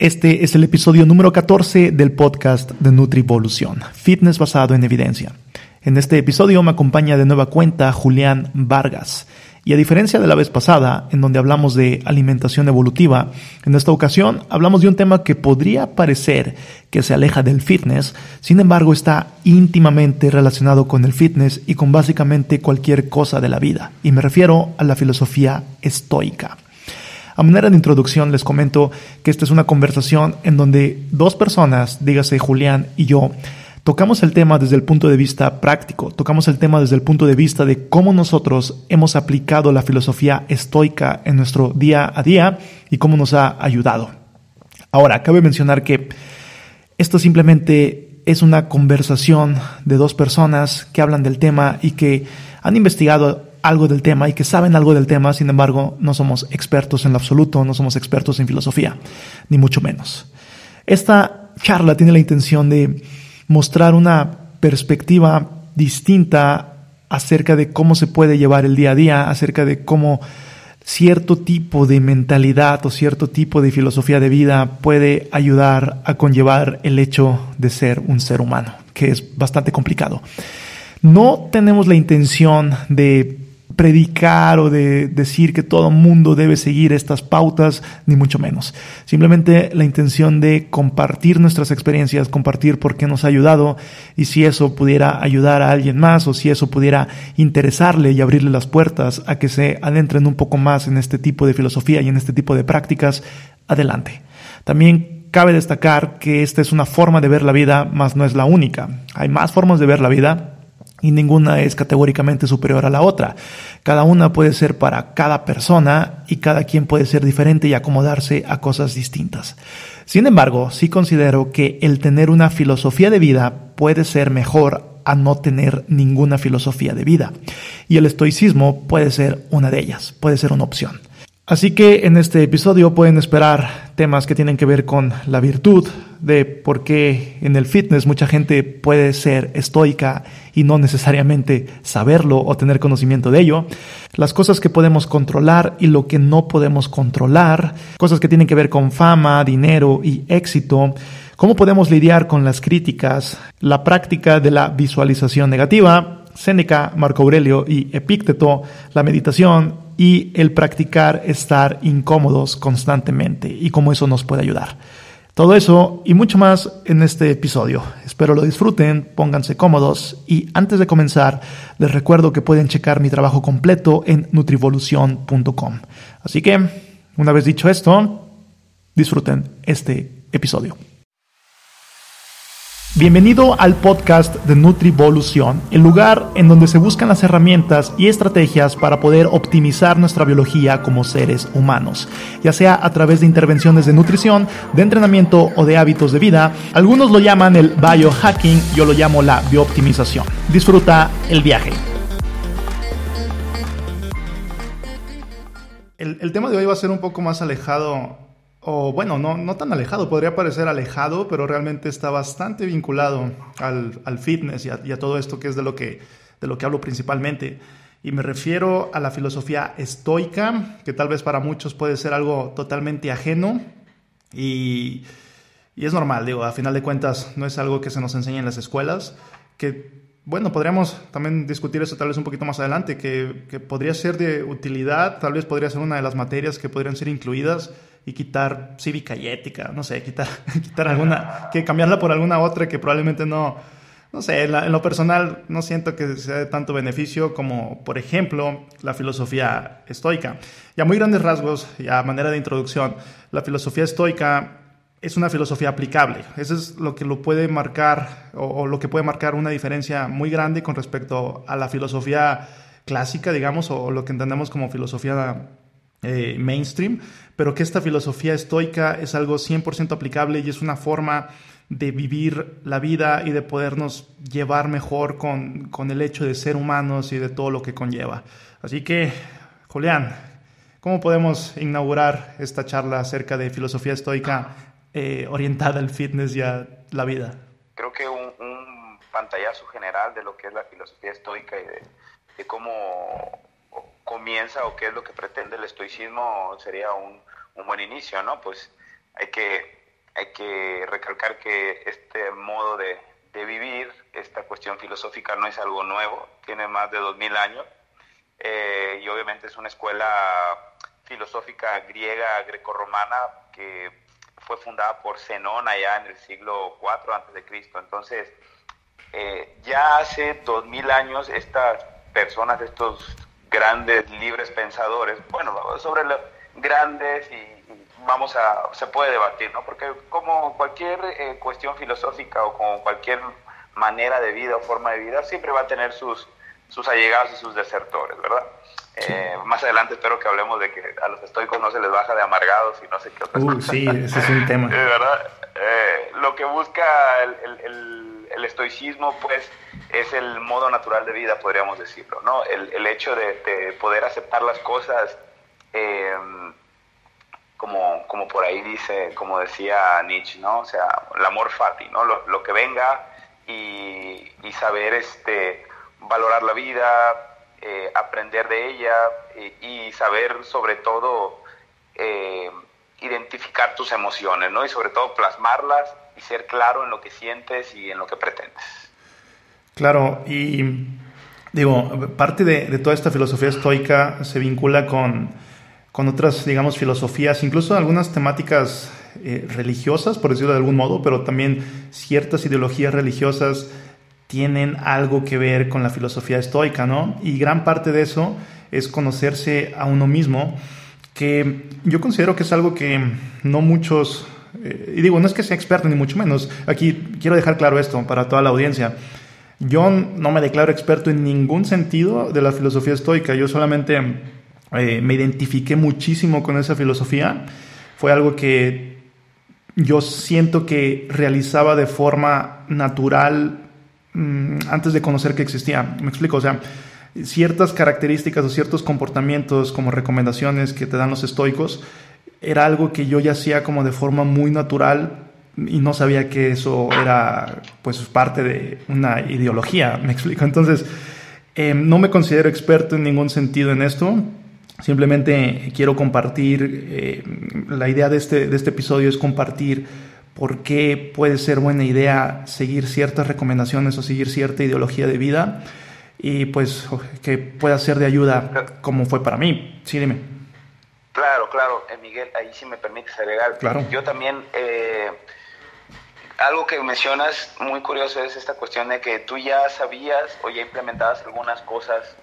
Este es el episodio número 14 del podcast de Nutrivolución, fitness basado en evidencia. En este episodio me acompaña de nueva cuenta Julián Vargas. Y a diferencia de la vez pasada, en donde hablamos de alimentación evolutiva, en esta ocasión hablamos de un tema que podría parecer que se aleja del fitness, sin embargo está íntimamente relacionado con el fitness y con básicamente cualquier cosa de la vida. Y me refiero a la filosofía estoica. A manera de introducción les comento que esta es una conversación en donde dos personas, dígase Julián y yo, tocamos el tema desde el punto de vista práctico, tocamos el tema desde el punto de vista de cómo nosotros hemos aplicado la filosofía estoica en nuestro día a día y cómo nos ha ayudado. Ahora, cabe mencionar que esto simplemente es una conversación de dos personas que hablan del tema y que han investigado algo del tema y que saben algo del tema, sin embargo, no somos expertos en lo absoluto, no somos expertos en filosofía, ni mucho menos. Esta charla tiene la intención de mostrar una perspectiva distinta acerca de cómo se puede llevar el día a día, acerca de cómo cierto tipo de mentalidad o cierto tipo de filosofía de vida puede ayudar a conllevar el hecho de ser un ser humano, que es bastante complicado. No tenemos la intención de predicar o de decir que todo mundo debe seguir estas pautas, ni mucho menos. Simplemente la intención de compartir nuestras experiencias, compartir por qué nos ha ayudado y si eso pudiera ayudar a alguien más o si eso pudiera interesarle y abrirle las puertas a que se adentren un poco más en este tipo de filosofía y en este tipo de prácticas, adelante. También cabe destacar que esta es una forma de ver la vida, más no es la única. Hay más formas de ver la vida y ninguna es categóricamente superior a la otra. Cada una puede ser para cada persona y cada quien puede ser diferente y acomodarse a cosas distintas. Sin embargo, sí considero que el tener una filosofía de vida puede ser mejor a no tener ninguna filosofía de vida. Y el estoicismo puede ser una de ellas, puede ser una opción. Así que en este episodio pueden esperar temas que tienen que ver con la virtud, de por qué en el fitness mucha gente puede ser estoica y no necesariamente saberlo o tener conocimiento de ello, las cosas que podemos controlar y lo que no podemos controlar, cosas que tienen que ver con fama, dinero y éxito, cómo podemos lidiar con las críticas, la práctica de la visualización negativa, Séneca, Marco Aurelio y Epícteto, la meditación, y el practicar estar incómodos constantemente y cómo eso nos puede ayudar. Todo eso y mucho más en este episodio. Espero lo disfruten, pónganse cómodos y antes de comenzar les recuerdo que pueden checar mi trabajo completo en nutrivolución.com. Así que, una vez dicho esto, disfruten este episodio. Bienvenido al podcast de Nutrivolución, el lugar en donde se buscan las herramientas y estrategias para poder optimizar nuestra biología como seres humanos, ya sea a través de intervenciones de nutrición, de entrenamiento o de hábitos de vida. Algunos lo llaman el biohacking, yo lo llamo la biooptimización. Disfruta el viaje. El, el tema de hoy va a ser un poco más alejado o bueno, no, no tan alejado, podría parecer alejado, pero realmente está bastante vinculado al, al fitness y a, todo esto que es de lo que, de lo que hablo principalmente. Y me refiero a la filosofía estoica, que tal vez para muchos puede ser algo totalmente ajeno y, y es normal, digo, a final de cuentas no es algo que se nos enseña en las escuelas, que bueno, podríamos también discutir eso tal vez un poquito más adelante, que, que, podría ser de utilidad, tal vez podría ser una de las materias que podrían ser incluidas y quitar cívica y ética, no sé, quitar, quitar alguna, que cambiarla por alguna otra que probablemente no, no sé, en, lo personal no siento que sea de tanto beneficio como, por ejemplo, la filosofía estoica. Y a muy grandes rasgos, y a manera de introducción, la filosofía estoica es una filosofía aplicable. Eso es lo que lo puede marcar, o, lo que puede marcar una diferencia muy grande con respecto a la filosofía clásica, digamos, o lo que entendemos como filosofía eh, mainstream, pero que esta filosofía estoica es algo 100% aplicable y es una forma de vivir la vida y de podernos llevar mejor con, con, el hecho de ser humanos y de todo lo que conlleva. Así que, Julián, ¿cómo podemos inaugurar esta charla acerca de filosofía estoica eh, orientada al fitness y a la vida? Creo que un, un, pantallazo general de lo que es la filosofía estoica y de, de cómo comienza o qué es lo que pretende el estoicismo sería un, un buen inicio, ¿no? Pues hay que hay que recalcar que este modo de, de vivir, esta cuestión filosófica no es algo nuevo, tiene más de 2000 años eh, y obviamente es una escuela filosófica griega grecorromana que fue fundada por Zenón allá en el siglo IV antes de Cristo. Entonces, eh, ya hace 2000 años estas personas, estos grandes libres pensadores, bueno, sobre los grandes y, vamos a, se puede debatir, ¿no? Porque como cualquier eh, cuestión filosófica o como cualquier manera de vida o forma de vida, siempre va a tener sus, sus allegados y sus desertores, ¿verdad? Eh, más adelante espero que hablemos de que a los estoicos no se les baja de amargados y no sé qué otras uh, Sí, ese es un tema. ¿verdad? Eh, lo que busca el, el, el, estoicismo, pues, es el modo natural de vida, podríamos decirlo, ¿no? El, hecho de, de, poder aceptar las cosas eh, como, como por ahí dice, como decía Nietzsche, ¿no? O sea, el amor fati, ¿no? Lo, lo que venga y, y, saber este, valorar la vida, eh, aprender de ella y, saber sobre todo eh, identificar tus emociones, ¿no? Y sobre todo plasmarlas y ser claro en lo que sientes y en lo que pretendes. Claro, y digo, parte de, toda esta filosofía estoica se vincula con con otras, digamos, filosofías, incluso algunas temáticas eh, religiosas, por decirlo de algún modo, pero también ciertas ideologías religiosas tienen algo que ver con la filosofía estoica, ¿no? Y gran parte de eso es conocerse a uno mismo, que yo considero que es algo que no muchos, eh, y digo, no es que sea experto ni mucho menos, aquí quiero dejar claro esto para toda la audiencia. Yo no me declaro experto en ningún sentido de la filosofía estoica, yo solamente eh, me identifiqué muchísimo con esa filosofía. Fue algo que yo siento que realizaba de forma natural mm, antes de conocer que existía. Me explico, o sea, ciertas características o ciertos comportamientos como recomendaciones que te dan los estoicos era algo que yo ya hacía como de forma muy natural y no sabía que eso era pues parte de una ideología, me explico. Entonces, eh, no me considero experto en ningún sentido en esto, Simplemente quiero compartir, eh, la idea de este, de este episodio es compartir por qué puede ser buena idea seguir ciertas recomendaciones o seguir cierta ideología de vida y pues que pueda ser de ayuda como fue para mí. Sí, dime. Claro, claro, eh, Miguel, ahí sí me permites agregar. Claro. Yo también, eh, algo que mencionas muy curioso es esta cuestión de que tú ya sabías o ya implementabas algunas cosas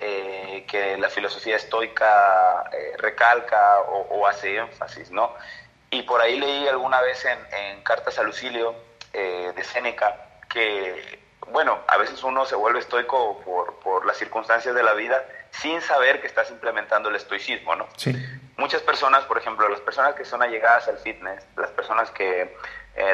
eh, que la filosofía estoica eh, recalca o, hace énfasis, ¿no? Y por ahí leí alguna vez en, Cartas a Lucilio eh, de Séneca que, bueno, a veces uno se vuelve estoico por, por, las circunstancias de la vida sin saber que estás implementando el estoicismo, ¿no? Sí. Muchas personas, por ejemplo, las personas que son allegadas al fitness, las personas que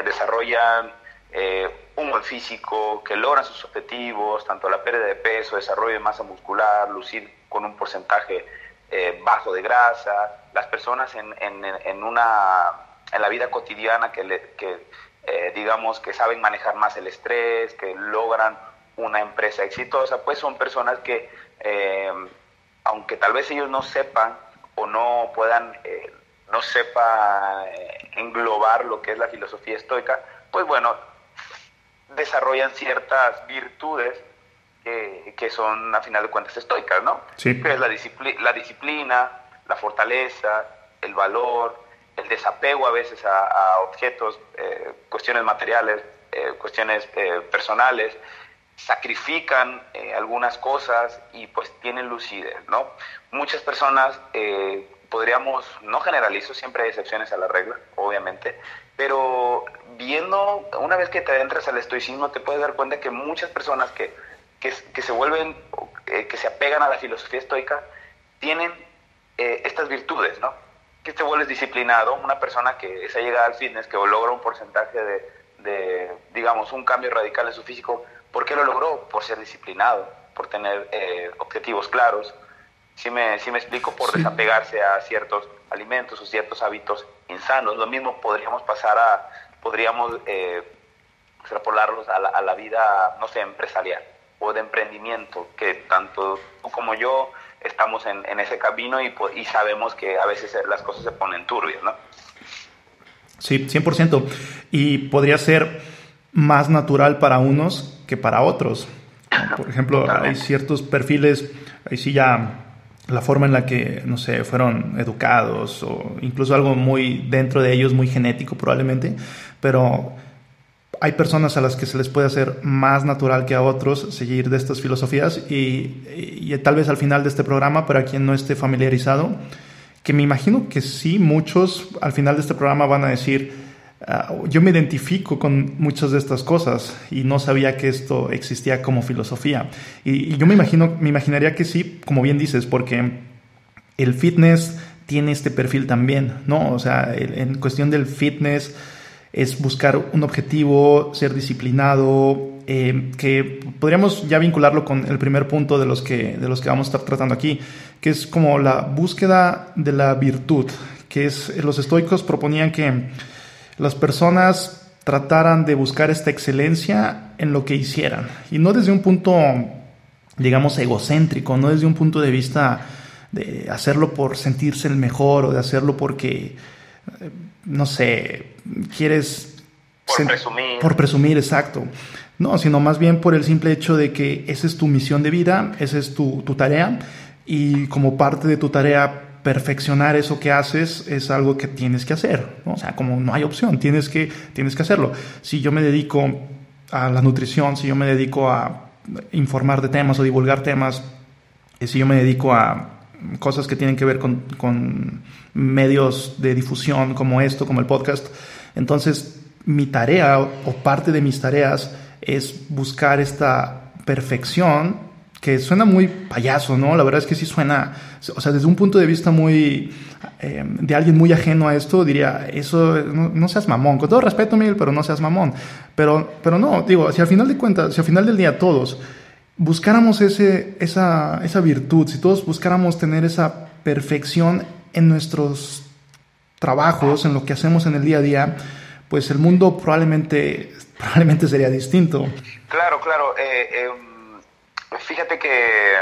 desarrollan eh, un buen físico, que logran sus objetivos, tanto la pérdida de peso, desarrollo de masa muscular, lucir con un porcentaje eh, bajo de grasa, las personas en, en, una, en la vida cotidiana que, que eh, digamos, que saben manejar más el estrés, que logran una empresa exitosa, pues son personas que, aunque tal vez ellos no sepan o no puedan, no sepa englobar lo que es la filosofía estoica, pues bueno, desarrollan ciertas virtudes que, son, a final de cuentas, estoicas, ¿no? Sí. Que es la, la disciplina, la fortaleza, el valor, el desapego a veces a, objetos, eh, cuestiones materiales, eh, cuestiones eh, personales, sacrifican algunas cosas y pues tienen lucidez, ¿no? Muchas personas, podríamos, no generalizo, siempre hay excepciones a la regla, obviamente, pero viendo, una vez que te adentras al estoicismo, te puedes dar cuenta que muchas personas que, que, se vuelven, eh, que se apegan a la filosofía estoica, tienen eh, estas virtudes, ¿no? Que te vuelves disciplinado, una persona que se llega al fitness, que logra un porcentaje de, de, digamos, un cambio radical en su físico, ¿por qué lo logró? Por ser disciplinado, por tener eh, objetivos claros. Si me, si me explico, por desapegarse a ciertos alimentos o ciertos hábitos insanos. Lo mismo podríamos pasar a, podríamos eh, extrapolarlos a la, a la, vida, no sé, empresarial o de emprendimiento, que tanto tú como yo estamos en, en ese camino y, y, sabemos que a veces las cosas se ponen turbias, ¿no? Sí, 100%. Y podría ser más natural para unos que para otros. Por ejemplo, hay ciertos perfiles, ahí sí ya la forma en la que, no sé, fueron educados o incluso algo muy dentro de ellos, muy genético probablemente, pero hay personas a las que se les puede hacer más natural que a otros seguir de estas filosofías y, tal vez al final de este programa, para quien no esté familiarizado, que me imagino que sí, muchos al final de este programa van a decir, ah, yo me identifico con muchas de estas cosas y no sabía que esto existía como filosofía. Y, yo me imagino, me imaginaría que sí, como bien dices, porque el fitness tiene este perfil también, ¿no? O sea, en cuestión del fitness es buscar un objetivo, ser disciplinado, eh, que podríamos ya vincularlo con el primer punto de los, que, de los que vamos a estar tratando aquí, que es como la búsqueda de la virtud, que es, los estoicos proponían que las personas trataran de buscar esta excelencia en lo que hicieran, y no desde un punto, digamos, egocéntrico, no desde un punto de vista de hacerlo por sentirse el mejor o de hacerlo porque no sé, quieres... Por presumir. Por presumir, exacto. No, sino más bien por el simple hecho de que esa es tu misión de vida, esa es tu, tarea y como parte de tu tarea perfeccionar eso que haces es algo que tienes que hacer, ¿no? o sea, como no hay opción, tienes que, tienes que hacerlo. Si yo me dedico a la nutrición, si yo me dedico a informar de temas o divulgar temas, eh, si yo me dedico a cosas que tienen que ver con, con medios de difusión como esto, como el podcast. Entonces, mi tarea o parte de mis tareas es buscar esta perfección que suena muy payaso, ¿no? La verdad es que sí suena, o sea, desde un punto de vista muy, eh, de alguien muy ajeno a esto, diría, eso, no, seas mamón, con todo respeto, Miguel, pero no seas mamón. Pero, pero no, digo, si al final de cuentas, si al final del día todos buscáramos ese, esa, esa virtud, si todos buscáramos tener esa perfección en nuestros trabajos, en lo que hacemos en el día a día, pues el mundo probablemente, probablemente sería distinto. Claro, claro. Eh, em, fíjate que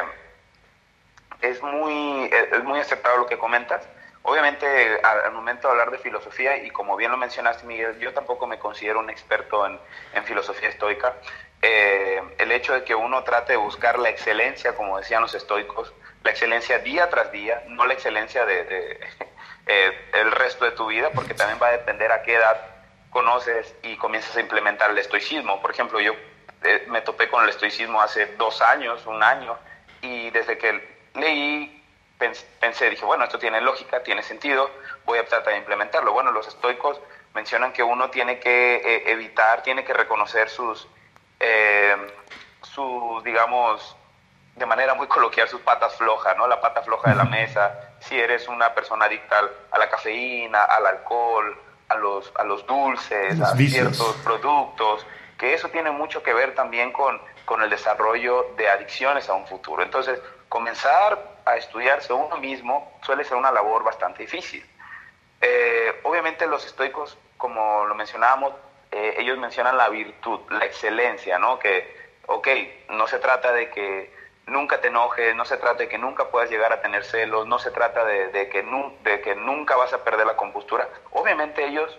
es muy, es muy lo que comentas. Obviamente, al, momento de hablar de filosofía, y como bien lo mencionaste, Miguel, yo tampoco me considero un experto en, en filosofía estoica. Eh, el hecho de que uno trate de buscar la excelencia, como decían los estoicos, la excelencia día tras día, no la excelencia de, eh, el resto de tu vida, porque también va a depender a qué edad conoces y comienzas a implementar el estoicismo. Por ejemplo, yo eh, me topé con el estoicismo hace dos años, un año, y desde que leí pensé, dije, bueno, esto tiene lógica, tiene sentido, voy a tratar de implementarlo. Bueno, los estoicos mencionan que uno tiene que evitar, tiene que reconocer sus eh, digamos, de manera muy coloquial, sus patas flojas, ¿no? La pata floja de la mesa, si eres una persona adicta a la cafeína, al alcohol, a los, a los dulces, a ciertos productos, que eso tiene mucho que ver también con, con el desarrollo de adicciones a un futuro. Entonces, comenzar a estudiarse uno mismo suele ser una labor bastante difícil. Eh, obviamente los estoicos, como lo mencionábamos, eh, ellos mencionan la virtud, la excelencia, ¿no? Que, ok, no se trata de que nunca te enojes, no se trata de que nunca puedas llegar a tener celos, no se trata de, que, de que nunca vas a perder la compostura. Obviamente ellos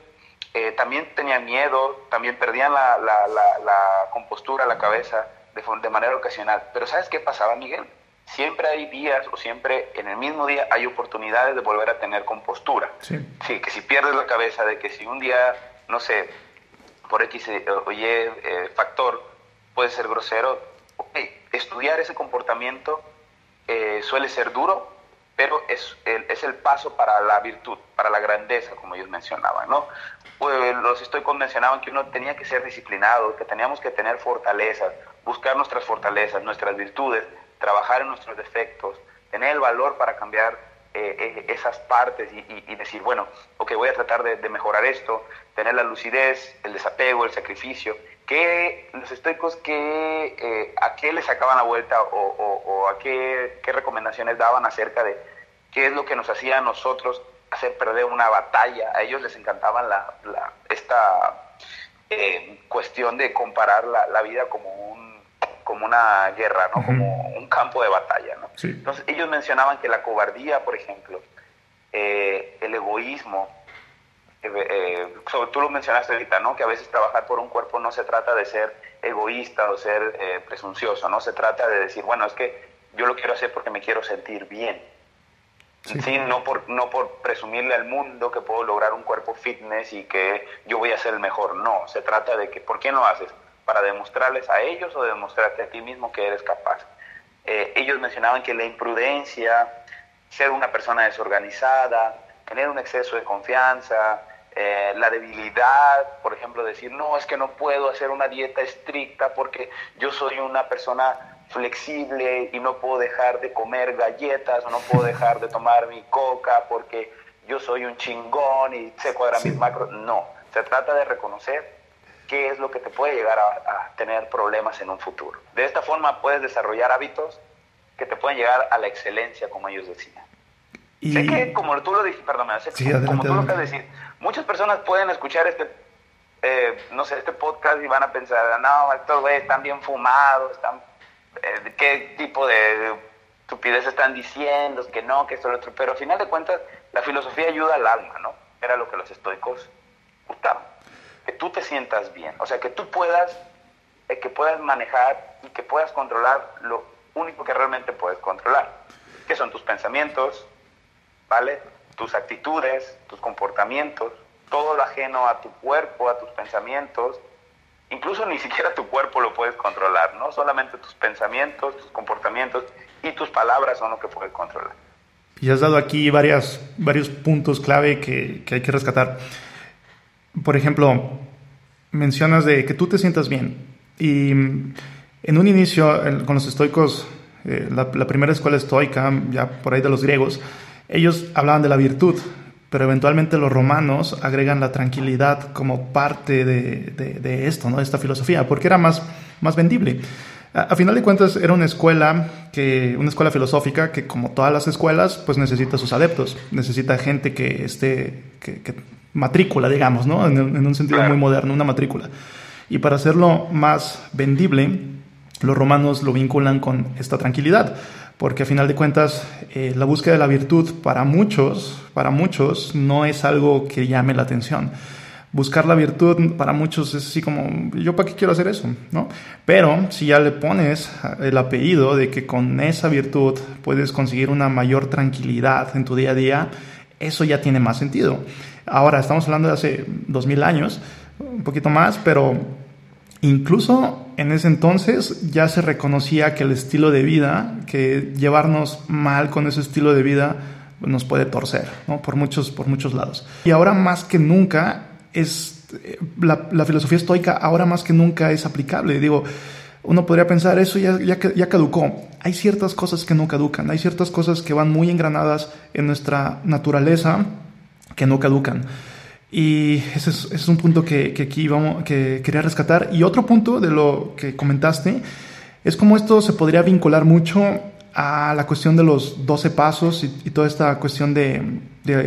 eh, también tenían miedo, también perdían la, la, compostura, la cabeza de, de, manera ocasional. Pero ¿sabes qué pasaba, Miguel? Siempre hay días o siempre en el mismo día hay oportunidades de volver a tener compostura. Sí. sí que si pierdes la cabeza, de que si un día, no sé, por X eh, o Y eh, factor puede ser grosero, estudiar ese comportamiento eh, suele ser duro, pero es el, es el paso para la virtud, para la grandeza, como ellos mencionaban, ¿no? Pues, los estoy mencionaban que uno tenía que ser disciplinado, que teníamos que tener fortalezas, buscar nuestras fortalezas, nuestras virtudes, trabajar en nuestros defectos, tener el valor para cambiar eh, eh, esas partes y, decir, bueno, ok, voy a tratar de, mejorar esto, tener la lucidez, el desapego, el sacrificio, que los estoicos, que, eh, ¿a qué les sacaban la vuelta o, a qué, recomendaciones daban acerca de qué es lo que nos hacía a nosotros hacer perder una batalla? A ellos les encantaba la, esta cuestión de comparar la, la vida como un como una guerra, ¿no? Como un campo de batalla, ¿no? Entonces ellos mencionaban que la cobardía, por ejemplo, eh, el egoísmo, eh, tú lo mencionaste ahorita, ¿no? Que a veces trabajar por un cuerpo no se trata de ser egoísta o ser eh, presuncioso, ¿no? Se trata de decir, bueno, es que yo lo quiero hacer porque me quiero sentir bien. Sí. no, por, no por presumirle al mundo que puedo lograr un cuerpo fitness y que yo voy a ser el mejor. No, se trata de que, ¿por qué lo haces? ¿Para demostrarles a ellos o demostrarte a ti mismo que eres capaz? Eh, ellos mencionaban que la imprudencia, ser una persona desorganizada, tener un exceso de confianza, eh, la debilidad, por ejemplo, decir, no, es que no puedo hacer una dieta estricta porque yo soy una persona flexible y no puedo dejar de comer galletas o no puedo dejar de tomar mi coca porque yo soy un chingón y sé cuadrar mis macros. No, se trata de reconocer qué es lo que te puede llegar a, tener problemas en un futuro. De esta forma puedes desarrollar hábitos que te pueden llegar a la excelencia, como ellos decían. Sé que, como tú lo dijiste, perdón, como, tú lo acabas de decir, muchas personas pueden escuchar este, eh, no sé, este podcast y van a pensar, no, estos güeyes están bien fumados, están, eh, ¿qué tipo de estupidez están diciendo? Que no, que esto, lo otro. Pero al final de cuentas, la filosofía ayuda al alma, ¿no? Era lo que los estoicos gustaban. Que tú te sientas bien, o sea, que tú puedas, eh, que puedas manejar y que puedas controlar lo único que realmente puedes controlar, que son tus pensamientos, ¿vale? Tus actitudes, tus comportamientos, todo lo ajeno a tu cuerpo, a tus pensamientos, incluso ni siquiera tu cuerpo lo puedes controlar, ¿no? Solamente tus pensamientos, tus comportamientos y tus palabras son lo que puedes controlar. Y has dado aquí varias, varios puntos clave que, que hay que rescatar. Por ejemplo, mencionas de que tú te sientas bien. Y en un inicio, con los estoicos, eh, la, la, primera escuela estoica, ya por ahí de los griegos, ellos hablaban de la virtud, pero eventualmente los romanos agregan la tranquilidad como parte de, esto, ¿no? de esta filosofía, porque era más, más vendible. A, final de cuentas era una escuela que una escuela filosófica que como todas las escuelas pues necesita sus adeptos, necesita gente que esté que, matrícula, digamos, ¿no? En, en, un sentido muy moderno, una matrícula. Y para hacerlo más vendible, los romanos lo vinculan con esta tranquilidad porque a final de cuentas eh, la búsqueda de la virtud para muchos, para muchos no es algo que llame la atención. Buscar la virtud para muchos es así como, ¿yo para qué quiero hacer eso? ¿No? Pero si ya le pones el apellido de que con esa virtud puedes conseguir una mayor tranquilidad en tu día a día, eso ya tiene más sentido. Ahora, estamos hablando de hace dos mil años, un poquito más, pero Incluso en ese entonces ya se reconocía que el estilo de vida, que llevarnos mal con ese estilo de vida nos puede torcer. Por muchos, por muchos lados. Y ahora más que nunca es, la, filosofía estoica ahora más que nunca es aplicable. Digo, uno podría pensar, eso ya, ya, ya caducó. Hay ciertas cosas que no caducan, hay ciertas cosas que van muy engranadas en nuestra naturaleza que no caducan. Y ese es, un punto que, aquí vamos, que quería rescatar. Y otro punto de lo que comentaste es cómo esto se podría vincular mucho a la cuestión de los 12 pasos y, toda esta cuestión de,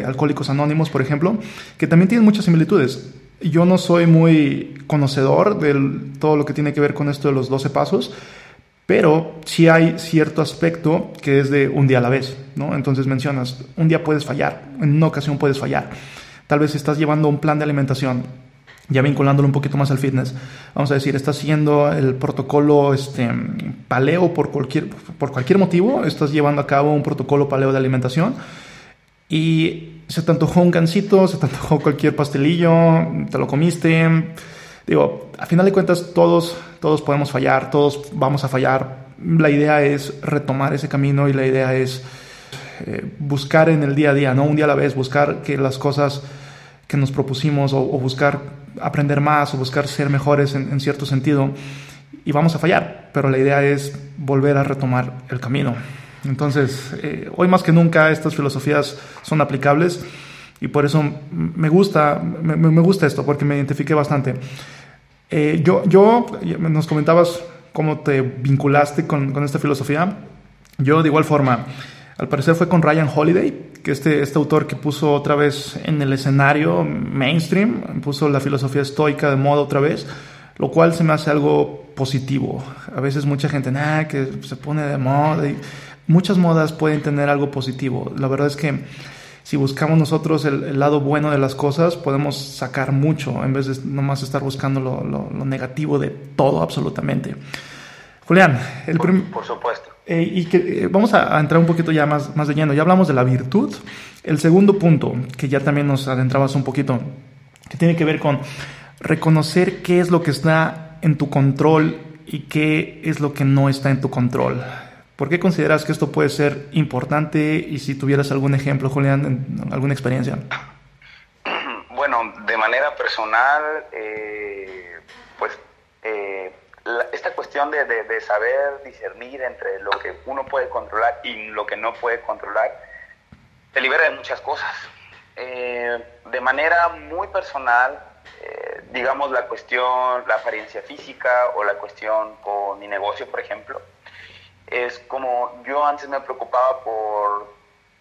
alcohólicos anónimos, por ejemplo, que también tienen muchas similitudes. Yo no soy muy conocedor de todo lo que tiene que ver con esto de los 12 pasos, pero sí hay cierto aspecto que es de un día a la vez, ¿no? Entonces mencionas, un día puedes fallar, en una ocasión puedes fallar. Tal vez estás llevando un plan de alimentación, ya vinculándolo un poquito más al fitness, vamos a decir, estás siguiendo el protocolo este, paleo por cualquier, por cualquier motivo, estás llevando a cabo un protocolo paleo de alimentación y se te antojó un gansito, se te antojó cualquier pastelillo, te lo comiste. Digo, a final de cuentas todos, todos podemos fallar, todos vamos a fallar. La idea es retomar ese camino y la idea es eh, buscar en el día a día, no un día a la vez, buscar que las cosas que nos propusimos o, buscar aprender más o buscar ser mejores en, cierto sentido y vamos a fallar, pero la idea es volver a retomar el camino. Entonces, eh, hoy más que nunca estas filosofías son aplicables y por eso me gusta, me, gusta esto, porque me identifiqué bastante. Eh, yo, yo, nos comentabas cómo te vinculaste con, con esta filosofía. Yo de igual forma, al parecer fue con Ryan Holiday, que este, este autor que puso otra vez en el escenario mainstream, puso la filosofía estoica de moda otra vez, lo cual se me hace algo positivo. A veces mucha gente, nada, que se pone de moda. Y muchas modas pueden tener algo positivo. La verdad es que si buscamos nosotros el, lado bueno de las cosas, podemos sacar mucho en vez de nomás estar buscando lo, lo, negativo de todo absolutamente. Julián, el por, supuesto. Eh, y que, eh, vamos a, entrar un poquito ya más, más de lleno. Ya hablamos de la virtud. El segundo punto, que ya también nos adentrabas un poquito, que tiene que ver con reconocer qué es lo que está en tu control y qué es lo que no está en tu control. ¿Por qué consideras que esto puede ser importante y si tuvieras algún ejemplo, Julián, alguna experiencia? Bueno, de manera personal, eh, pues eh, esta cuestión de, saber discernir entre lo que uno puede controlar y lo que no puede controlar, te libera de muchas cosas. Eh, de manera muy personal, digamos la cuestión, la apariencia física o la cuestión con mi negocio, por ejemplo, es como yo antes me preocupaba por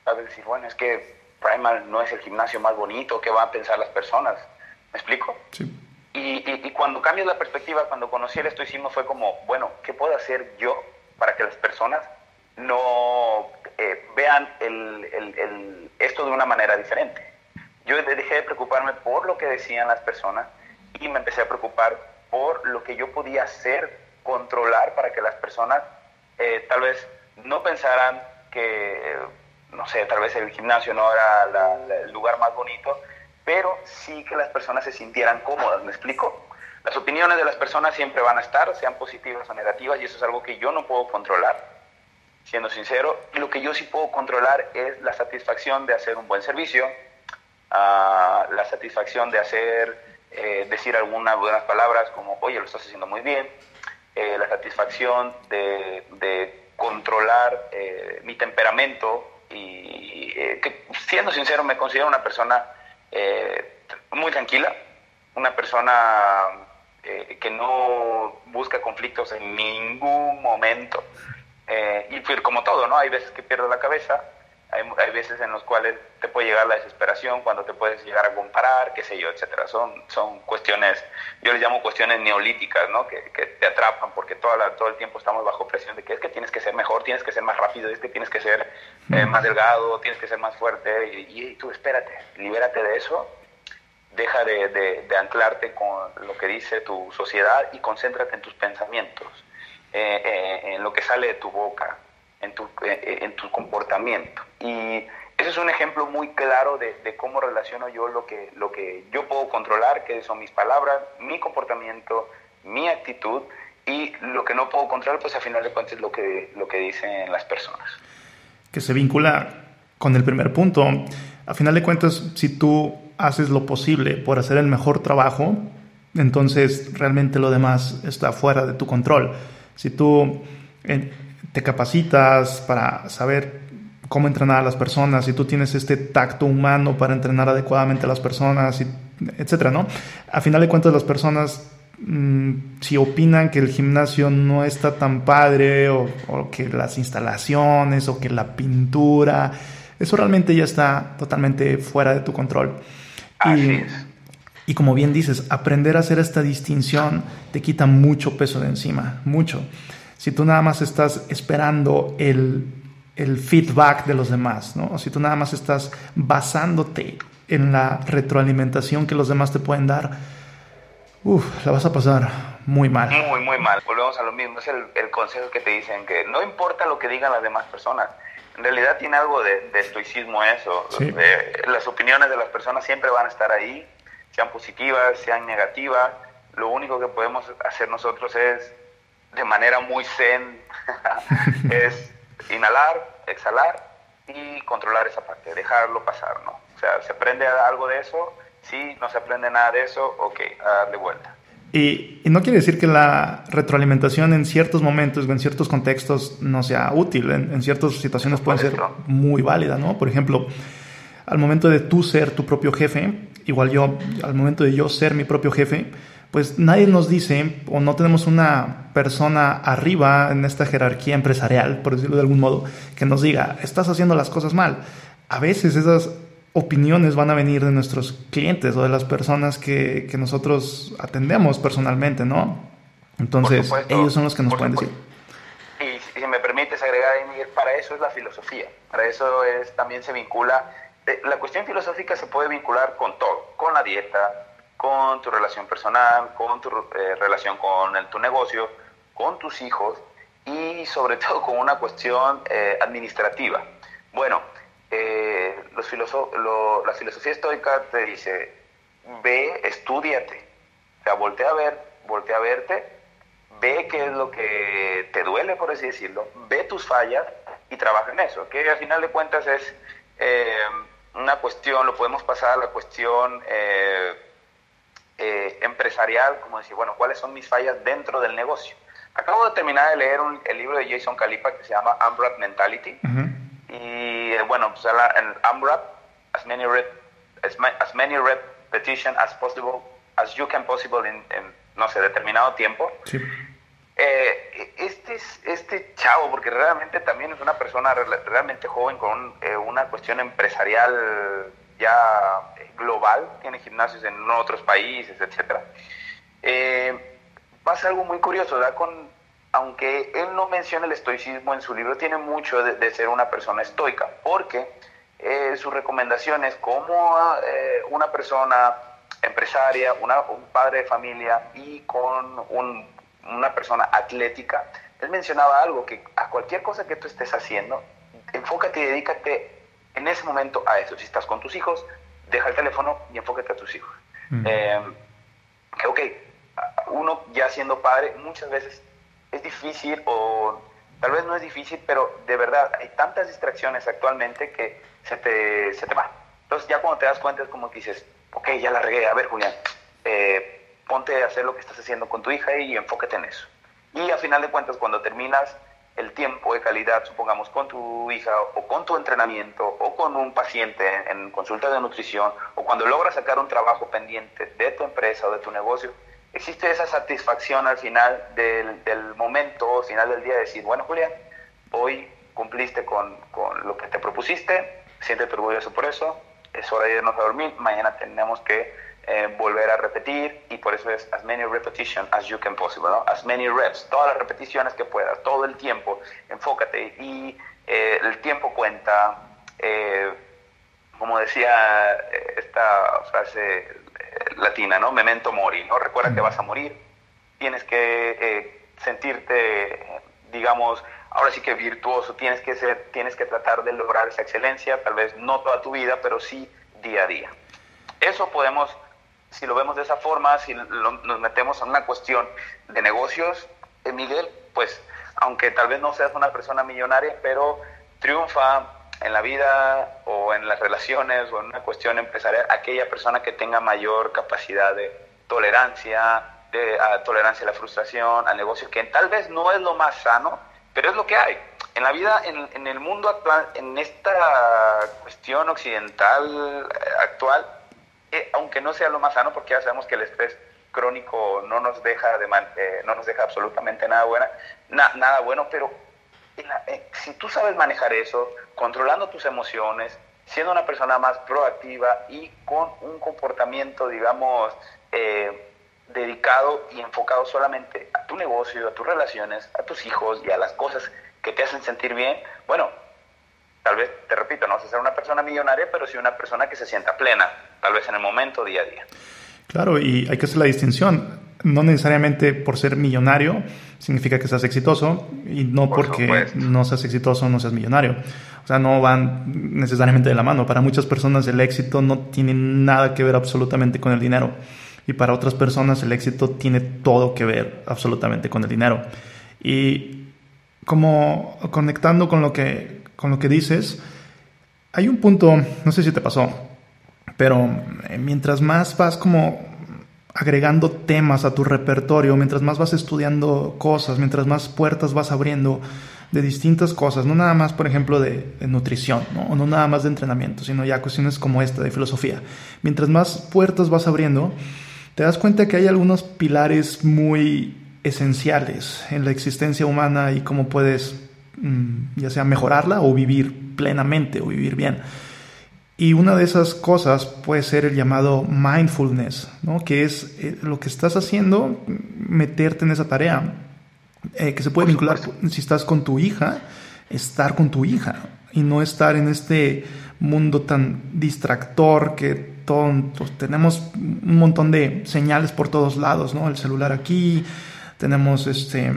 saber decir, bueno, es que Primal no es el gimnasio más bonito, ¿qué van a pensar las personas? ¿Me explico? Sí. Y, cuando cambias la perspectiva, cuando conocí el estoicismo, fue como, bueno, ¿qué puedo hacer yo para que las personas no eh, vean esto de una manera diferente? Yo dejé de preocuparme por lo que decían las personas y me empecé a preocupar por lo que yo podía hacer, controlar para que las personas eh, tal vez no pensaran que, no sé, tal vez el gimnasio no era el lugar más bonito, pero sí que las personas se sintieran cómodas, ¿me explico? Las opiniones de las personas siempre van a estar, sean positivas o negativas, y eso es algo que yo no puedo controlar, siendo sincero. Y lo que yo sí puedo controlar es la satisfacción de hacer un buen servicio, ah, la satisfacción de hacer, eh, decir algunas buenas palabras como, oye, lo estás haciendo muy bien, eh, la satisfacción de, controlar eh, mi temperamento y que, siendo sincero, me considero una persona muy tranquila, una persona que no busca conflictos en ningún momento. y como todo, ¿no? Hay veces que pierdo la cabeza, hay, hay, veces en los cuales te puede llegar la desesperación, cuando te puedes llegar a comparar, qué sé yo, etcétera. Son, son cuestiones, yo les llamo cuestiones neolíticas, ¿no? Que, que te atrapan porque toda la, todo el tiempo estamos bajo presión de que es que tienes que ser mejor, tienes que ser más rápido, es que tienes que ser eh, más delgado, tienes que ser más fuerte. Y, y, tú espérate, libérate de eso, deja de, de, anclarte con lo que dice tu sociedad y concéntrate en tus pensamientos, eh, eh, en lo que sale de tu boca en tu, eh, eh, en tu comportamiento. Y ese es un ejemplo muy claro de, cómo relaciono yo lo que, lo que yo puedo controlar, que son mis palabras, mi comportamiento, mi actitud, y lo que no puedo controlar, pues a final de cuentas es lo que, lo que dicen las personas. Que se vincula con el primer punto. A final de cuentas, si tú haces lo posible por hacer el mejor trabajo, entonces realmente lo demás está fuera de tu control. Si tú te capacitas para saber cómo entrenar a las personas, si tú tienes este tacto humano para entrenar adecuadamente a las personas, y, etcétera, ¿no? A final de cuentas, las personas, mm, si opinan que el gimnasio no está tan padre, o, que las instalaciones, o que la pintura, eso realmente ya está totalmente fuera de tu control. y, Y como bien dices, aprender a hacer esta distinción te quita mucho peso de encima, mucho si tú nada más estás esperando el, feedback de los demás, ¿no? O si tú nada más estás basándote en la retroalimentación que los demás te pueden dar, uff, la vas a pasar muy mal. Muy, muy mal. Volvemos a lo mismo. Es el, consejo que te dicen que no importa lo que digan las demás personas. En realidad tiene algo de, estoicismo eso. Eh, las opiniones de las personas siempre van a estar ahí, sean positivas, sean negativas. Lo único que podemos hacer nosotros es de manera muy zen es inhalar, exhalar y controlar esa parte, dejarlo pasar, ¿no? O sea, ¿se aprende algo de eso? Sí, no se aprende nada de eso, ok, a darle vuelta. Y, no quiere decir que la retroalimentación en ciertos momentos o en ciertos contextos no sea útil, en, en ciertas situaciones puede ser muy válida, ¿no? Por ejemplo, al momento de tú ser tu propio jefe, igual yo, al momento de yo ser mi propio jefe, pues nadie nos dice o no tenemos una persona arriba en esta jerarquía empresarial, por decirlo de algún modo, que nos diga, estás haciendo las cosas mal. A veces esas opiniones van a venir de nuestros clientes o de las personas que, nosotros atendemos personalmente, ¿no? Entonces, ellos son los que nos pueden decir. Y si me permites agregar, Miguel, para eso es la filosofía, para eso es, también se vincula eh, la cuestión filosófica se puede vincular con todo, con la dieta, con tu relación personal, con tu eh, relación con tu negocio, con tus hijos y sobre todo con una cuestión eh, administrativa. Bueno, los la filosofía estoica te dice, ve, estudiate, o sea, voltea a ver, voltea a verte, ve qué es lo que te duele, por así decirlo, ve tus fallas y trabaja en eso, que al final de cuentas es una cuestión, lo podemos pasar a la cuestión eh, empresarial, como decir, bueno, ¿cuáles son mis fallas dentro del negocio? Acabo de terminar de leer el libro de Jason Calipa que se llama Ambrap Mentality. Y eh, bueno, pues en Ambrap, as many, as, many repetition as possible, as you can possible en, no sé, determinado tiempo. Sí. Eh, este, este chavo, porque realmente también es una persona realmente joven con eh, una cuestión empresarial ya global, tiene gimnasios en otros países, etc. Eh, pasa algo muy curioso, ¿verdad? Con, aunque él no menciona el estoicismo en su libro, tiene mucho de, ser una persona estoica, porque eh, sus recomendaciones como una persona empresaria, una, un padre de familia y con un una persona atlética, él mencionaba algo, que a cualquier cosa que tú estés haciendo, enfócate y dedícate en ese momento a eso. Si estás con tus hijos, deja el teléfono y enfócate a tus hijos. Mm. Eh, que, ok, uno ya siendo padre, muchas veces es difícil o tal vez no es difícil, pero de verdad hay tantas distracciones actualmente que se te, se te va. Entonces ya cuando te das cuenta es como que dices, ok, ya la regué, a ver Julián, eh, ponte a hacer lo que estás haciendo con tu hija y enfóquete en eso. Y a final de cuentas, cuando terminas el tiempo de calidad, supongamos con tu hija o con tu entrenamiento con un paciente en, consulta de nutrición o cuando logras sacar un trabajo pendiente de tu empresa o de tu negocio, existe esa satisfacción al final del, del momento, al final del día, de decir, bueno, Julián, hoy cumpliste con, con lo que te propusiste, siéntete orgulloso por eso, es hora de irnos a dormir, mañana tenemos que eh, volver a repetir y por eso es as many repetitions as you can possible, ¿no? As many reps, todas las repeticiones que puedas, todo el tiempo, enfócate y eh, el tiempo cuenta, eh, como decía esta frase latina, ¿no? Memento mori, ¿no? Recuerda que vas a morir, tienes que sentirte, digamos, ahora sí que virtuoso, tienes que ser, tienes que tratar de lograr esa excelencia, tal vez no toda tu vida, pero sí día a día. Eso podemos si lo vemos de esa forma, si nos metemos en una cuestión de negocios, eh, Miguel, pues aunque tal vez no seas una persona millonaria, pero triunfa en la vida o en las relaciones o en una cuestión empresarial aquella persona que tenga mayor capacidad de tolerancia, de tolerancia a la frustración, al negocio, que tal vez no es lo más sano, pero es lo que hay. En la vida, en, en el mundo actual, en esta cuestión occidental eh, actual, eh, aunque no sea lo más sano, porque ya sabemos que el estrés crónico no nos deja, de eh, no nos deja absolutamente nada, buena, nada bueno, pero eh, si tú sabes manejar eso, controlando tus emociones, siendo una persona más proactiva y con un comportamiento, digamos, dedicado y enfocado solamente a tu negocio, a tus relaciones, a tus hijos y a las cosas que te hacen sentir bien, bueno, Tal vez, te repito, no vas a ser una persona millonaria, pero sí una persona que se sienta plena, tal vez en el momento, día a día. Claro, y hay que hacer la distinción. No necesariamente por ser millonario significa que seas exitoso y no porque no seas exitoso no seas millonario. O sea, no van necesariamente de la mano. Para muchas personas el éxito no tiene nada que ver absolutamente con el dinero. Y para otras personas el éxito tiene todo que ver absolutamente con el dinero. Y como conectando con lo que con lo que dices, hay un punto, no sé si te pasó, pero mientras más vas como agregando temas a tu repertorio, mientras más vas estudiando cosas, mientras más puertas vas abriendo de distintas cosas, no nada más, por ejemplo, de, nutrición, ¿no? no nada más de entrenamiento, sino ya cuestiones como esta de filosofía. Mientras más puertas vas abriendo, te das cuenta que hay algunos pilares muy esenciales en la existencia humana y cómo puedes Mm, ya sea mejorarla o vivir plenamente o vivir bien. Y una de esas cosas puede ser el llamado mindfulness, ¿no? que es eh, lo que estás haciendo, meterte en esa tarea, eh, que se puede vincular si estás con tu hija, estar con tu hija y no estar en este mundo tan distractor que todo, pues, tenemos un montón de señales por todos lados, ¿no? El celular aquí, tenemos este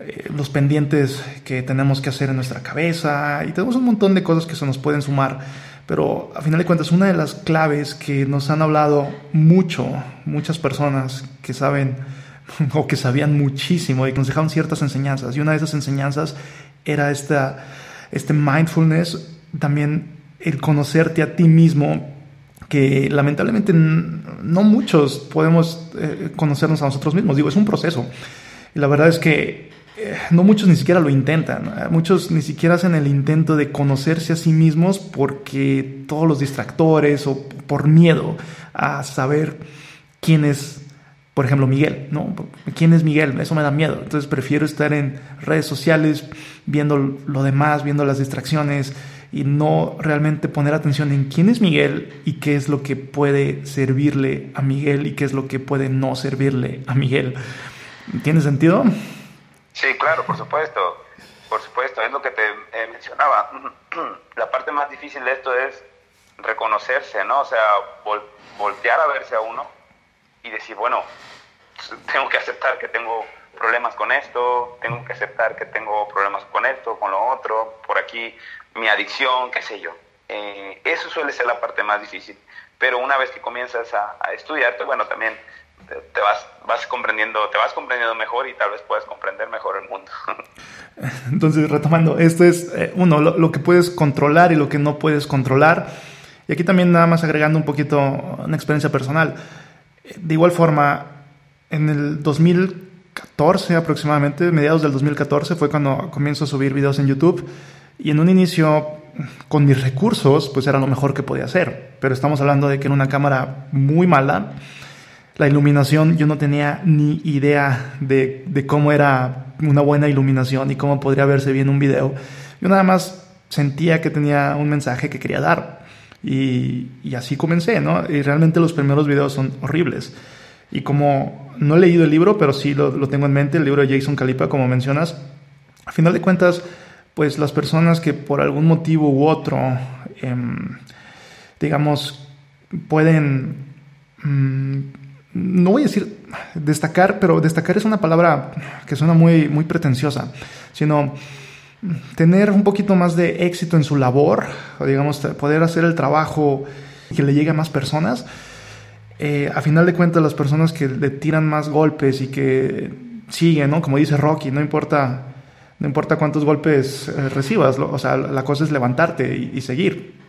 eh, los pendientes que tenemos que hacer en nuestra cabeza y tenemos un montón de cosas que se nos pueden sumar. Pero a final de cuentas, una de las claves que nos han hablado mucho, muchas personas que saben o que sabían muchísimo y que nos dejaron ciertas enseñanzas, y una de esas enseñanzas era esta, este mindfulness, también el conocerte a ti mismo, que lamentablemente no muchos podemos eh, conocernos a nosotros mismos. Digo, es un proceso. Y la verdad es que eh, no muchos ni siquiera lo intentan. Muchos ni siquiera hacen el intento de conocerse a sí mismos porque todos los distractores o por miedo a saber quién es, por ejemplo, Miguel, ¿no? ¿Quién es Miguel? Eso me da miedo. Entonces prefiero estar en redes sociales viendo lo demás, viendo las distracciones y no realmente poner atención en quién es Miguel y qué es lo que puede servirle a Miguel y qué es lo que puede no servirle a Miguel. ¿Tiene sentido? Sí, claro, por supuesto. Por supuesto, es lo que te eh, mencionaba. La parte más difícil de esto es reconocerse, ¿no? O sea, voltear a verse a uno y decir, bueno, tengo que aceptar que tengo problemas con esto, tengo que aceptar que tengo problemas con esto, con lo otro, por aquí mi adicción, qué sé yo. Eh, eso suele ser la parte más difícil. Pero una vez que comienzas a, a estudiarte, bueno, también te, vas, vas comprendiendo, te vas comprendiendo mejor y tal vez puedes comprender mejor el mundo. Entonces, retomando, esto es eh, uno, lo, que puedes controlar y lo que no puedes controlar. Y aquí también nada más agregando un poquito una experiencia personal. De igual forma, en el 2014 aproximadamente, mediados del 2014, fue cuando comienzo a subir videos en YouTube. Y en un inicio, con mis recursos, pues era lo mejor que podía hacer. Pero estamos hablando de que era una cámara muy mala la iluminación, yo no tenía ni idea de, cómo era una buena iluminación y cómo podría verse bien un video. Yo nada más sentía que tenía un mensaje que quería dar. Y, así comencé, ¿no? Y realmente los primeros videos son horribles. Y como no he leído el libro, pero sí lo, tengo en mente, el libro de Jason Calipa, como mencionas, a final de cuentas, pues las personas que por algún motivo u otro, em, digamos, pueden... Mm, no voy a decir destacar, pero destacar es una palabra que suena muy, muy pretenciosa, sino tener un poquito más de éxito en su labor, o digamos, poder hacer el trabajo que le llegue a más personas. Eh, a final de cuentas, las personas que le tiran más golpes y que siguen, ¿no? Como dice Rocky, no importa, no importa cuántos golpes eh, recibas, o sea, la cosa es levantarte y seguir.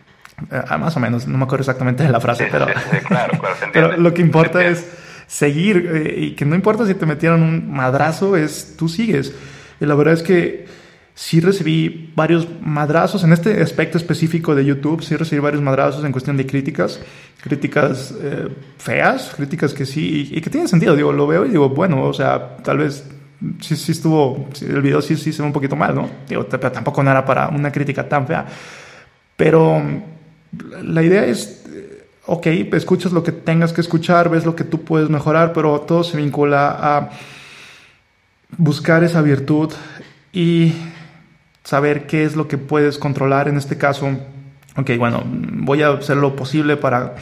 Ah, más o menos, no me acuerdo exactamente de la frase, pero, pero lo que importa es seguir eh, y que no importa si te metieron un madrazo, es tú sigues. Y la verdad es que sí recibí varios madrazos en este aspecto específico de YouTube, sí recibí varios madrazos en cuestión de críticas, críticas eh, feas, críticas que sí, y, que tienen sentido, digo, lo veo y digo, bueno, o sea, tal vez sí, sí estuvo, el video sí, sí se ve un poquito mal, ¿no? Digo, tampoco no era para una crítica tan fea. Pero la idea es, ok, escuchas lo que tengas que escuchar, ves lo que tú puedes mejorar, pero todo se vincula a buscar esa virtud y saber qué es lo que puedes controlar. En este caso, ok, bueno, voy a hacer lo posible para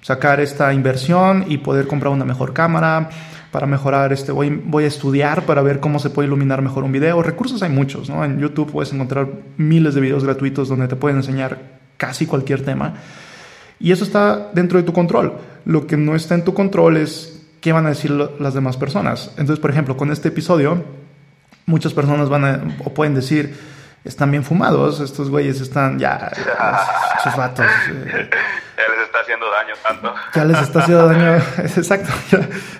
sacar esta inversión y poder comprar una mejor cámara, para mejorar este, voy, voy a estudiar para ver cómo se puede iluminar mejor un video. Recursos hay muchos, ¿no? En YouTube puedes encontrar miles de videos gratuitos donde te pueden enseñar casi cualquier tema. Y eso está dentro de tu control. Lo que no está en tu control es qué van a decir las demás personas. Entonces, por ejemplo, con este episodio, muchas personas van a, o pueden decir, están bien fumados, estos güeyes están ya, esos vatos. Eh, ya les está haciendo daño tanto. Ya les está haciendo daño, exacto,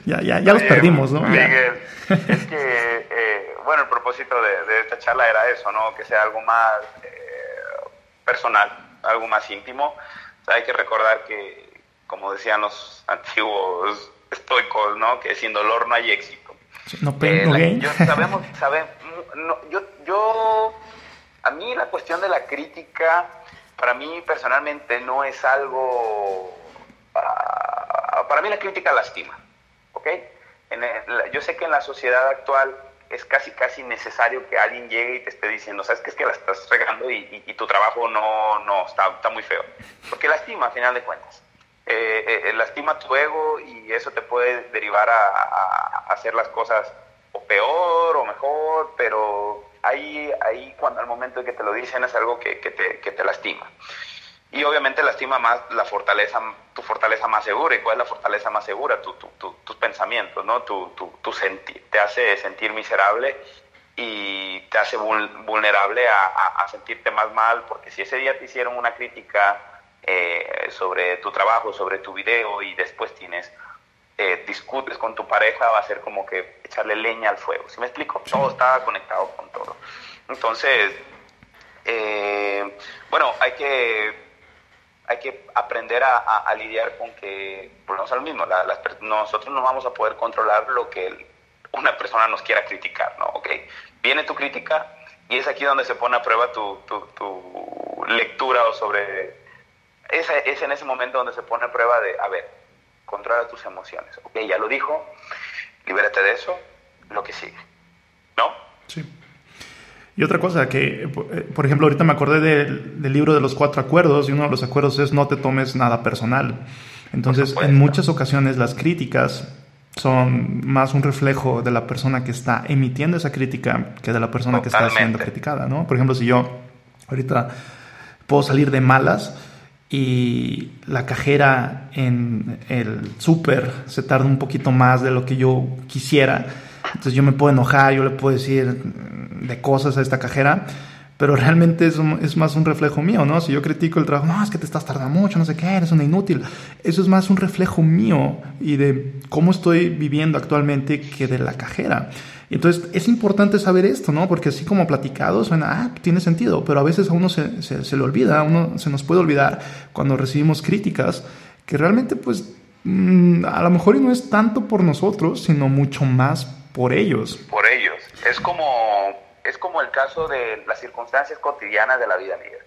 ya, ya, ya, los perdimos, ¿no? Miguel, es que, eh, bueno, el propósito de, esta charla era eso, ¿no? Que sea algo más eh, personal algo más íntimo. hay que recordar que, como decían los antiguos estoicos, ¿no? que sin dolor no hay éxito. No, pero, eh, yo, sabemos, yo, yo, a mí la cuestión de la crítica, para mí personalmente no es algo, ah, para mí la crítica lastima, ¿ok? yo sé que en la sociedad actual es casi, casi necesario que alguien llegue y te esté diciendo, sabes que es que la estás regando y, tu trabajo no, no está, está, muy feo. Porque lastima, a final de cuentas. Eh, eh, eh, lastima tu ego y eso te puede derivar a, hacer las cosas o peor o mejor, pero ahí, ahí cuando al momento de que te lo dicen es algo que, que, te, que te lastima. Y obviamente lastima más la fortaleza, tu fortaleza más segura. ¿Y cuál es la fortaleza más segura? Tu, tu, tus pensamientos, ¿no? Tu, te hace sentir miserable y te hace vulnerable a, a, sentirte más mal, porque si ese día te hicieron una crítica eh, sobre tu trabajo, sobre tu video y después tienes, eh, discutes con tu pareja, va a ser como que echarle leña al fuego. ¿Sí me explico? Todo está conectado con todo. Entonces, eh, bueno, hay que hay que aprender a, lidiar con que, volvemos al mismo, nosotros no vamos a poder controlar lo que una persona nos quiera criticar, ¿no? Ok, viene tu crítica y es aquí donde se pone a prueba tu, tu, lectura o sobre... Es, es en ese momento donde se pone a prueba de, a ver, controla tus emociones. Ok, ya lo dijo, libérate de eso, lo que sigue, ¿no? Sí. Y otra cosa que, eh, por ejemplo, ahorita me acordé del, libro de los cuatro acuerdos y uno de los acuerdos es no te tomes nada personal. Entonces, en muchas ocasiones las críticas son más un reflejo de la persona que está emitiendo esa crítica que de la persona que está siendo criticada, ¿no? Por ejemplo, si yo ahorita puedo salir de malas y la cajera en el súper se tarda un poquito más de lo que yo quisiera, entonces yo me puedo enojar, yo le puedo decir de cosas a esta cajera, pero realmente es, es, más un reflejo mío, ¿no? Si yo critico el trabajo, no, es que te estás tardando mucho, no sé qué, eres una inútil. Eso es más un reflejo mío y de cómo estoy viviendo actualmente que de la cajera. Entonces es importante saber esto, ¿no? Porque así como platicado suena, ah, tiene sentido, pero a veces a uno se, se, le olvida, a uno se nos puede olvidar cuando recibimos críticas que realmente pues mm, a lo mejor no es tanto por nosotros, sino mucho más por ellos. Por ellos. Es como, es como el caso de las circunstancias cotidianas de la vida mía.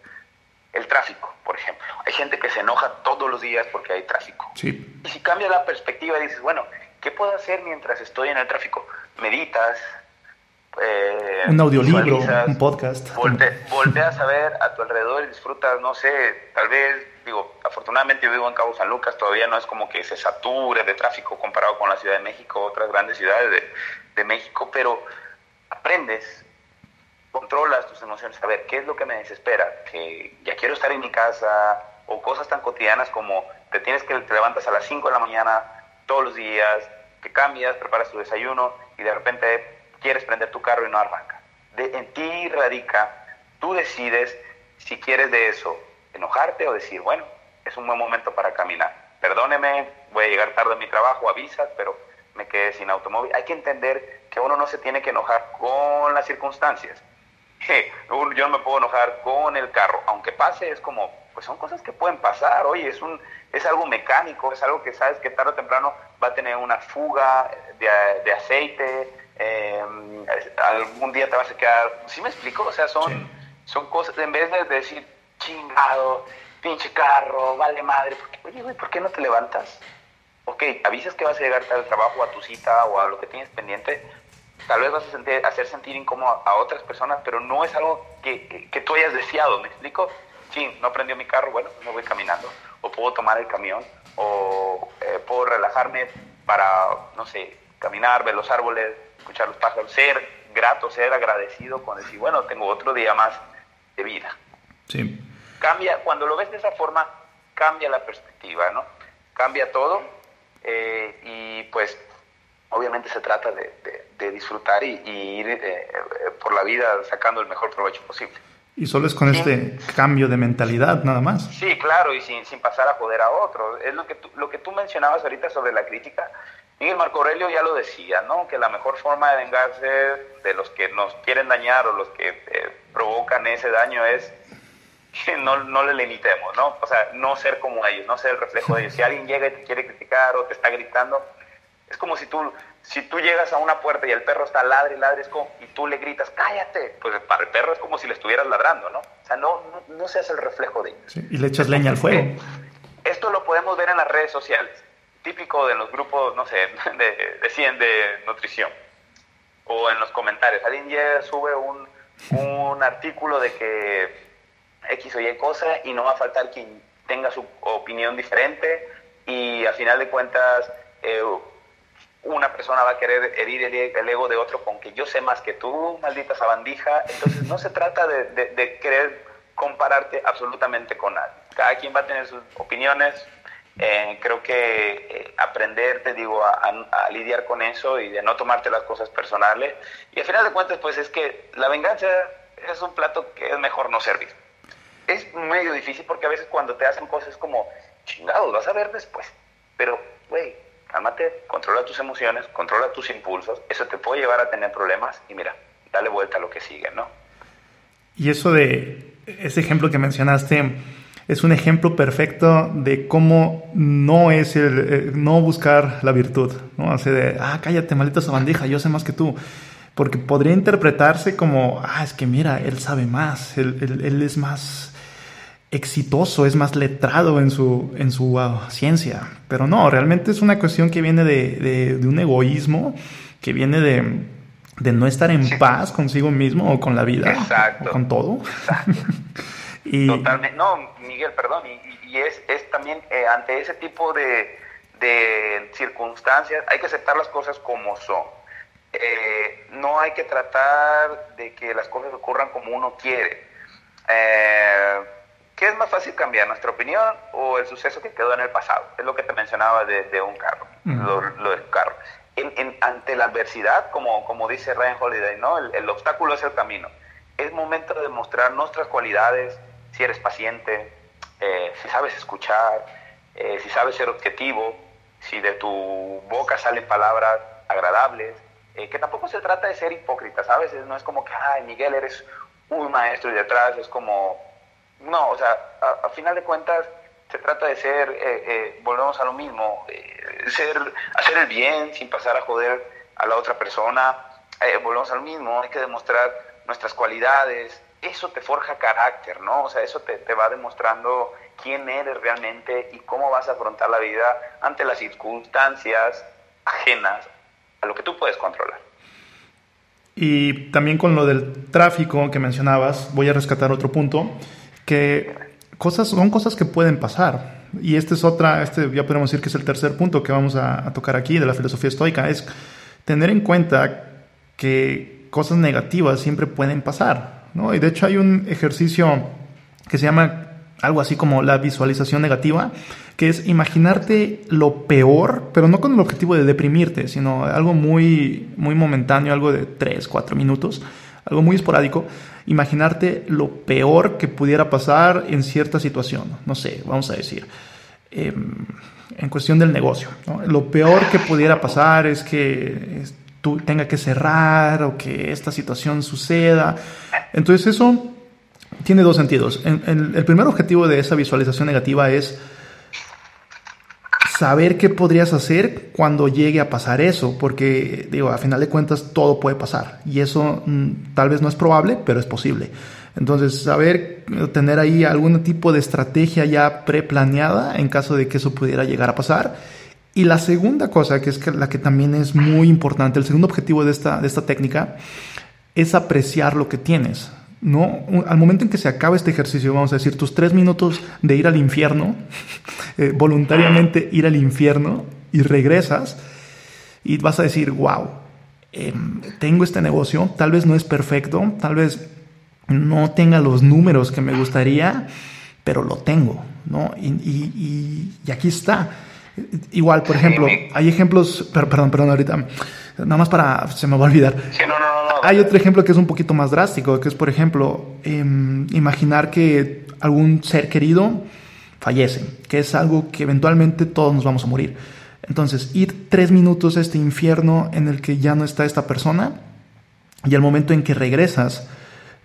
El tráfico, por ejemplo. Hay gente que se enoja todos los días porque hay tráfico. Sí. Y si cambia la perspectiva y dices, bueno, ¿qué puedo hacer mientras estoy en el tráfico? Meditas. Eh, un audiolibro, un podcast. volteas a ver a tu alrededor y disfrutas, no sé, tal vez digo, afortunadamente yo vivo en Cabo San Lucas, todavía no es como que se sature de tráfico comparado con la Ciudad de México, otras grandes ciudades de, de México, pero aprendes, controlas tus emociones, a ver, ¿qué es lo que me desespera? Que ya quiero estar en mi casa, o cosas tan cotidianas como te tienes que te levantas a las 5 de la mañana todos los días, que cambias, preparas tu desayuno y de repente quieres prender tu carro y no arranca. De, en ti radica, tú decides si quieres de eso enojarte o decir, bueno, es un buen momento para caminar. Perdóneme, voy a llegar tarde a mi trabajo, avisas, pero me quedé sin automóvil. Hay que entender que uno no se tiene que enojar con las circunstancias. Yo no me puedo enojar con el carro, aunque pase, es como, pues son cosas que pueden pasar, oye, es, un, es algo mecánico, es algo que sabes que tarde o temprano va a tener una fuga de, aceite, em, algún día te vas a quedar, ¿sí me explico? O sea, son, son cosas, en vez de decir, chingado, pinche carro, vale madre. Porque, oye, güey, ¿por qué no te levantas? Ok, avisas que vas a llegar al trabajo, a tu cita o a lo que tienes pendiente. Tal vez vas a sentir, hacer sentir incómodo a otras personas, pero no es algo que, que, tú hayas deseado, ¿me explico? Sí, no prendió mi carro, bueno, me voy caminando. O puedo tomar el camión, o eh, puedo relajarme para, no sé, caminar, ver los árboles, escuchar los pájaros, ser grato, ser agradecido con decir, bueno, tengo otro día más de vida. Sí. Cambia, cuando lo ves de esa forma, cambia la perspectiva, ¿no? Cambia todo eh, y pues obviamente se trata de, disfrutar y, ir eh, por la vida sacando el mejor provecho posible. Y solo es con este cambio de mentalidad, nada más. Sí, claro, y sin, sin pasar a joder a otro. Es lo que, tú, lo que tú mencionabas ahorita sobre la crítica. Miguel Marco Aurelio ya lo decía, ¿no? Que la mejor forma de vengarse de los que nos quieren dañar o los que eh, provocan ese daño es no, no le limitemos, ¿no? O sea, no ser como ellos, no ser el reflejo de ellos. Si alguien llega y te quiere criticar o te está gritando, es como si tú, si tú llegas a una puerta y el perro está ladre y ladre y tú le gritas, cállate, pues para el perro es como si le estuvieras ladrando, ¿no? O sea, no, no, seas el reflejo de ellos. y le echas leña al fuego. Esto lo podemos ver en las redes sociales, típico de los grupos, no sé, de, de, de nutrición. o en los comentarios. Alguien ya sube un, un artículo de que X o Y cosa y no va a faltar quien tenga su opinión diferente y al final de cuentas eh, una persona va a querer herir el, ego de otro con que yo sé más que tú, maldita sabandija. Entonces no se trata de, de, querer compararte absolutamente con nadie. Cada quien va a tener sus opiniones. Eh, creo que eh, aprender, te digo, a, a, lidiar con eso y de no tomarte las cosas personales. Y al final de cuentas, pues es que la venganza es un plato que es mejor no servir. Es medio difícil porque a veces cuando te hacen cosas como, chingados, vas a ver después. Pero, güey, cálmate, controla tus emociones, controla tus impulsos, eso te puede llevar a tener problemas y mira, dale vuelta a lo que sigue, ¿no? Y eso de ese ejemplo que mencionaste es un ejemplo perfecto de cómo no es el eh, no buscar la virtud, ¿no? Así de, ah, cállate, maldita sabandija, yo sé más que tú. Porque podría interpretarse como, ah, es que mira, él sabe más, él, él es más exitoso, es más letrado en su, en su ciencia. Pero no, realmente es una cuestión que viene de, de, un egoísmo, que viene de, de, no estar en paz consigo mismo o con la vida, o con todo. y... Totalmente. No, Miguel, perdón, y, y es, es, también eh, ante ese tipo de, de circunstancias, hay que aceptar las cosas como son. Eh, no hay que tratar de que las cosas ocurran como uno quiere. Eh, ¿Qué es más fácil cambiar, nuestra opinión o el suceso que quedó en el pasado? Es lo que te mencionaba de, un carro, lo, del carro. En, ante la adversidad, como, como dice Ryan Holiday, ¿no? El, obstáculo es el camino. Es momento de mostrar nuestras cualidades, si eres paciente, eh, si sabes escuchar, eh, si sabes ser objetivo, si de tu boca salen palabras agradables, eh, que tampoco se trata de ser hipócrita, ¿sabes? No es como que, ay, Miguel, eres un maestro y detrás es como no, o sea, a, final de cuentas se trata de ser, eh, eh, volvemos a lo mismo, eh, ser, hacer el bien sin pasar a joder a la otra persona, volvemos a lo mismo, hay que demostrar nuestras cualidades, eso te forja carácter, ¿no? O sea, eso te, te va demostrando quién eres realmente y cómo vas a afrontar la vida ante las circunstancias ajenas a lo que tú puedes controlar. Y también con lo del tráfico que mencionabas, voy a rescatar otro punto que cosas, son cosas que pueden pasar. Y este es otra, este ya podemos decir que es el tercer punto que vamos a, tocar aquí de la filosofía estoica, es tener en cuenta que cosas negativas siempre pueden pasar. ¿no? Y de hecho hay un ejercicio que se llama algo así como la visualización negativa, que es imaginarte lo peor, pero no con el objetivo de deprimirte, sino algo muy, muy momentáneo, algo de 3, 4 minutos, algo muy esporádico, imaginarte lo peor que pudiera pasar en cierta situación. No sé, vamos a decir, em, en cuestión del negocio. Lo peor que pudiera pasar es que tú tenga que cerrar o que esta situación suceda. Entonces eso tiene dos sentidos. el primer objetivo de esa visualización negativa es saber qué podrías hacer cuando llegue a pasar eso, porque digo, a final de cuentas todo puede pasar y eso mm, tal vez no es probable, pero es posible. Entonces, saber tener ahí algún tipo de estrategia ya preplaneada en caso de que eso pudiera llegar a pasar. Y la segunda cosa, que es la que también es muy importante, el segundo objetivo de esta, de esta técnica, es apreciar lo que tienes. ¿No? Al momento en que se acaba este ejercicio, vamos a decir, tus tres minutos de ir al infierno, eh, voluntariamente ir al infierno y regresas y vas a decir, wow, em, tengo este negocio, tal vez no es perfecto, tal vez no tenga los números que me gustaría, pero lo tengo, ¿no? Y, aquí está. Igual, por ejemplo, hay ejemplos, perdón, perdón, ahorita, nada más para, se me va a olvidar. Hay otro ejemplo que es un poquito más drástico, que es, por ejemplo, em, imaginar que algún ser querido fallece, que es algo que eventualmente todos nos vamos a morir. Entonces, ir tres minutos a este infierno en el que ya no está esta persona y al momento en que regresas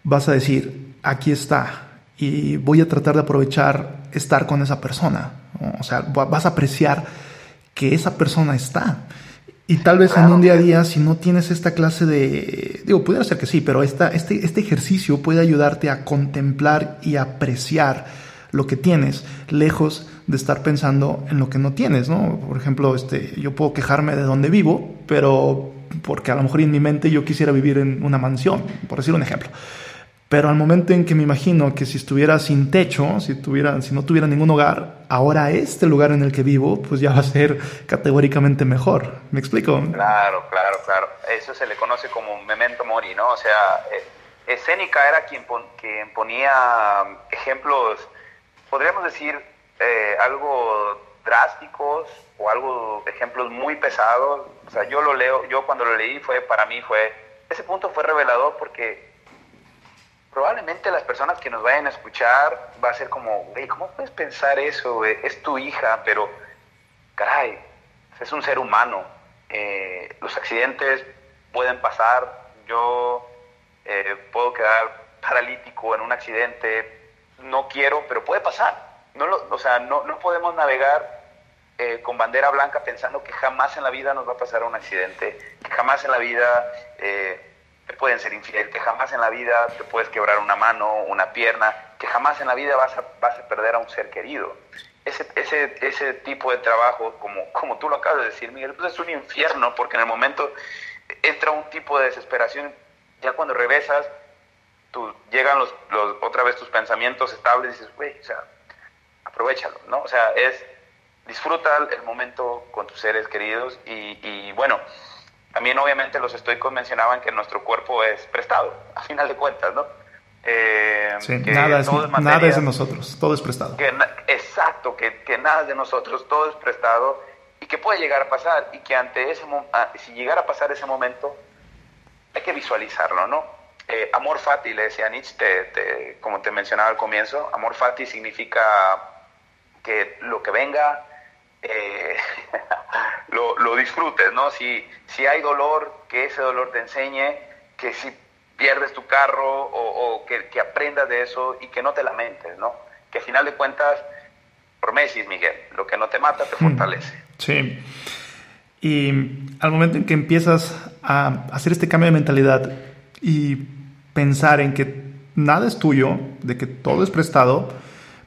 vas a decir, aquí está y voy a tratar de aprovechar estar con esa persona. O sea, vas a apreciar que esa persona está. Y tal vez en un día a día, si no tienes esta clase de... Digo, pudiera ser que sí, pero esta, este, este ejercicio puede ayudarte a contemplar y apreciar lo que tienes, lejos de estar pensando en lo que no tienes, ¿no? Por ejemplo, este, yo puedo quejarme de donde vivo, pero porque a lo mejor en mi mente yo quisiera vivir en una mansión, por decir un ejemplo. Pero al momento en que me imagino que si estuviera sin techo, si, tuviera, si no tuviera ningún hogar, ahora este lugar en el que vivo, pues ya va a ser categóricamente mejor. ¿Me explico? Claro, claro, claro. Eso se le conoce como memento mori, ¿no? O sea, eh, escénica era quien, quien ponía ejemplos, podríamos decir, eh, algo drásticos o algo, ejemplos muy pesados. O sea, yo lo leo, yo cuando lo leí fue, para mí fue, ese punto fue revelador porque probablemente las personas que nos vayan a escuchar va a ser como, güey, ¿cómo puedes pensar eso? Es tu hija, pero, caray, es un ser humano. Eh, los accidentes pueden pasar. Yo eh, puedo quedar paralítico en un accidente. No quiero, pero puede pasar. No lo, o sea, no, no podemos navegar eh, con bandera blanca pensando que jamás en la vida nos va a pasar un accidente, que jamás en la vida te pueden ser infiel, que jamás en la vida te puedes quebrar una mano, una pierna, que jamás en la vida vas a, vas a perder a un ser querido. Ese, ese, ese tipo de trabajo, como, como tú lo acabas de decir, Miguel, pues es un infierno porque en el momento entra un tipo de desesperación, ya cuando regresas, tú, llegan los, otra vez tus pensamientos estables y dices, güey, o sea, aprovechalo, ¿no? O sea, es disfruta el momento con tus seres queridos y, y bueno, también obviamente los estoicos mencionaban que nuestro cuerpo es prestado, a final de cuentas, ¿no? Eh, sí, nada, es, nada es de nosotros, todo es prestado. exacto, que, que, nada es de nosotros, todo es prestado y que puede llegar a pasar y que ante ese ah, si llegara a pasar ese momento hay que visualizarlo, ¿no? Eh, amor fati, le decía Nietzsche, como te mencionaba al comienzo, amor fati significa que lo que venga eh, lo, lo, disfrutes, ¿no? Si, si hay dolor, que ese dolor te enseñe, que si pierdes tu carro o, que, que, aprendas de eso y que no te lamentes, ¿no? Que al final de cuentas, por Messi, Miguel, lo que no te mata te hmm. fortalece. Sí. Y al momento en que empiezas a hacer este cambio de mentalidad y pensar en que nada es tuyo, de que todo es prestado,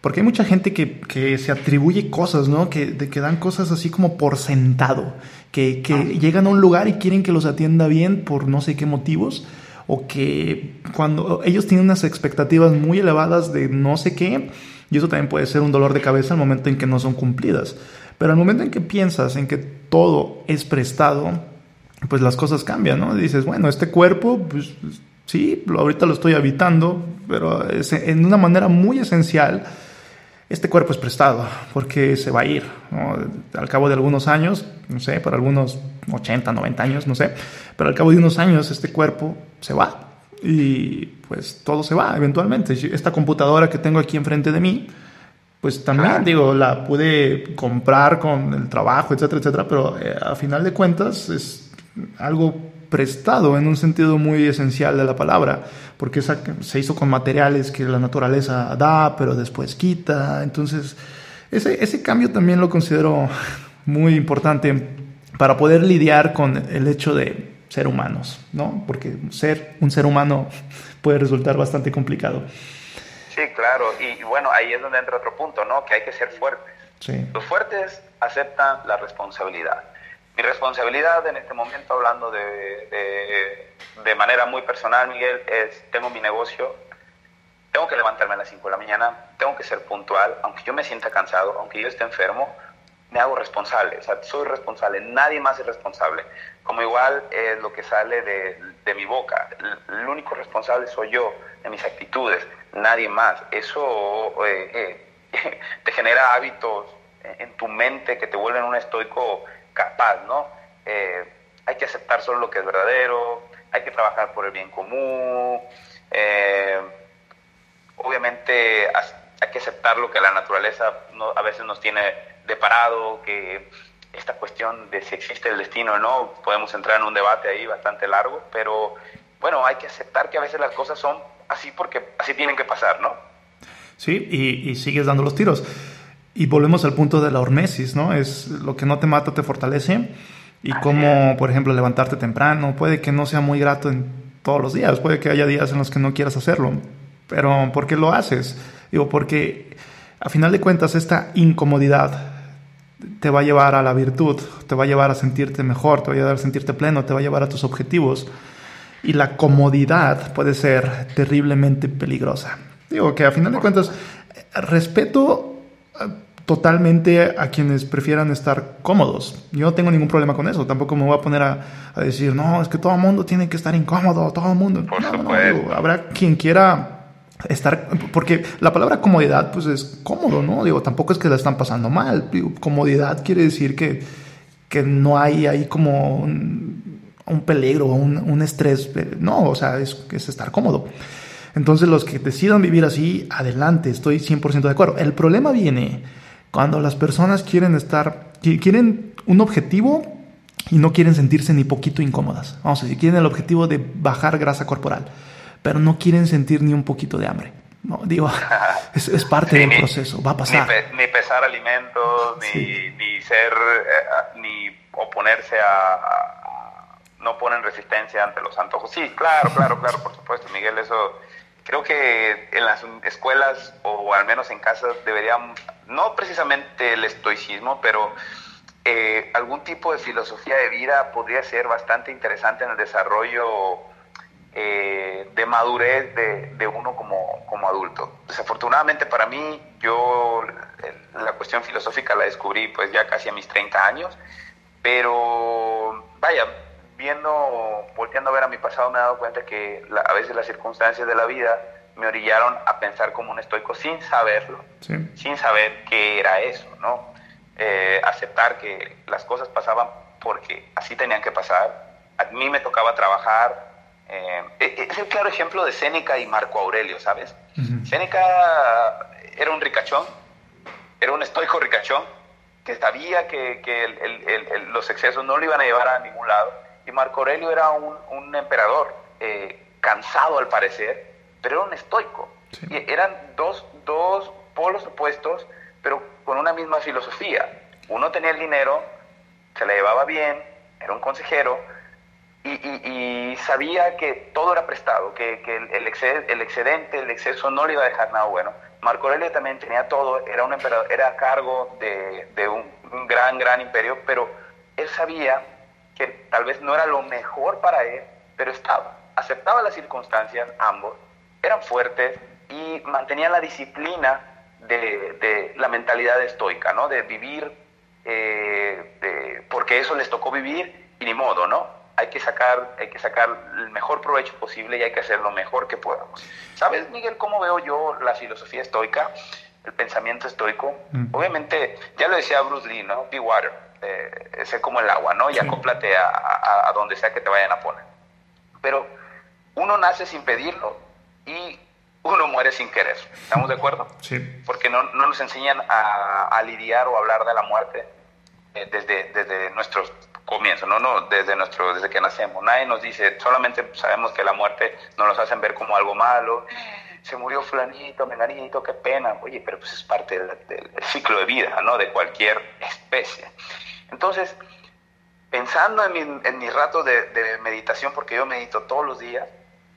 porque hay mucha gente que, que se atribuye cosas, ¿no? Que, de, que dan cosas así como por sentado, que, que ah. llegan a un lugar y quieren que los atienda bien por no sé qué motivos, o que cuando ellos tienen unas expectativas muy elevadas de no sé qué, y eso también puede ser un dolor de cabeza al momento en que no son cumplidas. Pero al momento en que piensas en que todo es prestado, pues las cosas cambian, ¿no? dices, bueno, este cuerpo, pues sí, ahorita lo estoy habitando, pero en una manera muy esencial este cuerpo es prestado porque se va a ir. Al cabo de algunos años, no sé, por algunos 80, 90 años, no sé, pero al cabo de unos años este cuerpo se va y pues todo se va eventualmente. Esta computadora que tengo aquí enfrente de mí, pues también digo, la pude comprar con el trabajo, etcétera, etcétera, pero eh, a final de cuentas es algo prestado en un sentido muy esencial de la palabra, porque se hizo con materiales que la naturaleza da, pero después quita. Entonces, ese, ese cambio también lo considero muy importante para poder lidiar con el hecho de ser humanos, ¿no? Porque ser un ser humano puede resultar bastante complicado. Sí, claro, y bueno, ahí es donde entra otro punto, ¿no? Que hay que ser fuertes. Los fuertes aceptan la responsabilidad. Mi responsabilidad en este momento, hablando de, de, manera muy personal, Miguel, es, tengo mi negocio, tengo que levantarme a las 5 de la mañana, tengo que ser puntual, aunque yo me sienta cansado, aunque yo esté enfermo, me hago responsable, o sea, soy responsable, nadie más es responsable. Como igual es lo que sale de, de mi boca, el, único responsable soy yo, de mis actitudes, nadie más. Eso eh, eh, te genera hábitos en tu mente que te vuelven un estoico capaz, ¿no? Eh, hay que aceptar solo lo que es verdadero, hay que trabajar por el bien común, eh, obviamente hay que aceptar lo que la naturaleza a veces nos tiene deparado, que esta cuestión de si existe el destino o no, podemos entrar en un debate ahí bastante largo, pero bueno, hay que aceptar que a veces las cosas son así porque así tienen que pasar, ¿no? Sí, y, y sigues dando los tiros. Y volvemos al punto de la hormesis, ¿no? Es lo que no te mata te fortalece. Y como, por ejemplo, levantarte temprano, puede que no sea muy grato en todos los días, puede que haya días en los que no quieras hacerlo. Pero ¿por qué lo haces? Digo, porque a final de cuentas esta incomodidad te va a llevar a la virtud, te va a llevar a sentirte mejor, te va a llevar a sentirte pleno, te va a llevar a tus objetivos. Y la comodidad puede ser terriblemente peligrosa. Digo que a final de cuentas, respeto eh, totalmente a quienes prefieran estar cómodos. Yo no tengo ningún problema con eso. Tampoco me voy a poner a, decir, no, es que todo el mundo tiene que estar incómodo, todo el mundo. no, habrá quien quiera estar, porque la palabra comodidad pues es cómodo, ¿no? Digo, tampoco es que la están pasando mal. comodidad quiere decir que, que no hay ahí como un, un peligro, un, un, estrés. No, o sea, es, es estar cómodo. Entonces los que decidan vivir así, adelante, estoy 100% de acuerdo. El problema viene cuando las personas quieren estar, quieren un objetivo y no quieren sentirse ni poquito incómodas. Vamos a decir, quieren el objetivo de bajar grasa corporal pero no quieren sentir ni un poquito de hambre. No, digo, es, parte del proceso, va a pasar. Ni, pesar alimentos, ni, ser, eh, ni oponerse a, no ponen resistencia ante los antojos. Sí, claro, claro, claro, por supuesto, Miguel, eso creo que en las escuelas o al menos en casa deberíamos, no precisamente el estoicismo, pero eh, algún tipo de filosofía de vida podría ser bastante interesante en el desarrollo eh, de madurez de, uno como, como, adulto. Desafortunadamente para mí, yo la cuestión filosófica la descubrí pues ya casi a mis 30 años, pero vaya, viendo, volteando a ver a mi pasado me he dado cuenta que a veces las circunstancias de la vida me orillaron a pensar como un estoico sin saberlo, sin saber qué era eso, ¿no? Eh, aceptar que las cosas pasaban porque así tenían que pasar. A mí me tocaba trabajar, eh, e, es el claro ejemplo de Séneca y Marco Aurelio, ¿sabes? Séneca era un ricachón, era un estoico ricachón, que sabía que, los excesos no lo iban a llevar a ningún lado. Y Marco Aurelio era un, emperador, eh, cansado al parecer, pero era un estoico. Y eran dos, dos polos opuestos, pero con una misma filosofía. Uno tenía el dinero, se le llevaba bien, era un consejero, y, sabía que todo era prestado, que, el, el, excedente, el exceso no le iba a dejar nada bueno. Marco Aurelio también tenía todo, era un emperador, era a cargo de, un, gran, gran imperio, pero él sabía que tal vez no era lo mejor para él, pero estaba. Aceptaba las circunstancias, ambos, eran fuertes y mantenían la disciplina de, la mentalidad estoica, ¿no? De vivir, eh, porque eso les tocó vivir y ni modo, ¿no? hay que sacar, hay que sacar el mejor provecho posible y hay que hacer lo mejor que podamos. ¿Sabes, Miguel, cómo veo yo la filosofía estoica, el pensamiento estoico? Mm. Obviamente, ya lo decía Bruce Lee, ¿no? Be water, eh, sé como el agua, ¿no? Y acóplate a, donde sea que te vayan a poner. Pero uno nace sin pedirlo y uno muere sin querer. ¿Estamos de acuerdo? Sí. Porque no, no nos enseñan a, a, lidiar o hablar de la muerte eh, desde, desde nuestros comienzo, no, no, desde nuestro, desde que nacemos. Nadie nos dice, solamente sabemos que la muerte nos los hacen ver como algo malo. Se murió fulanito, menganito, qué pena. Oye, pero pues es parte del, ciclo de vida, ¿no? De cualquier especie. Entonces, pensando en, mi, en mis ratos de, meditación, porque yo medito todos los días,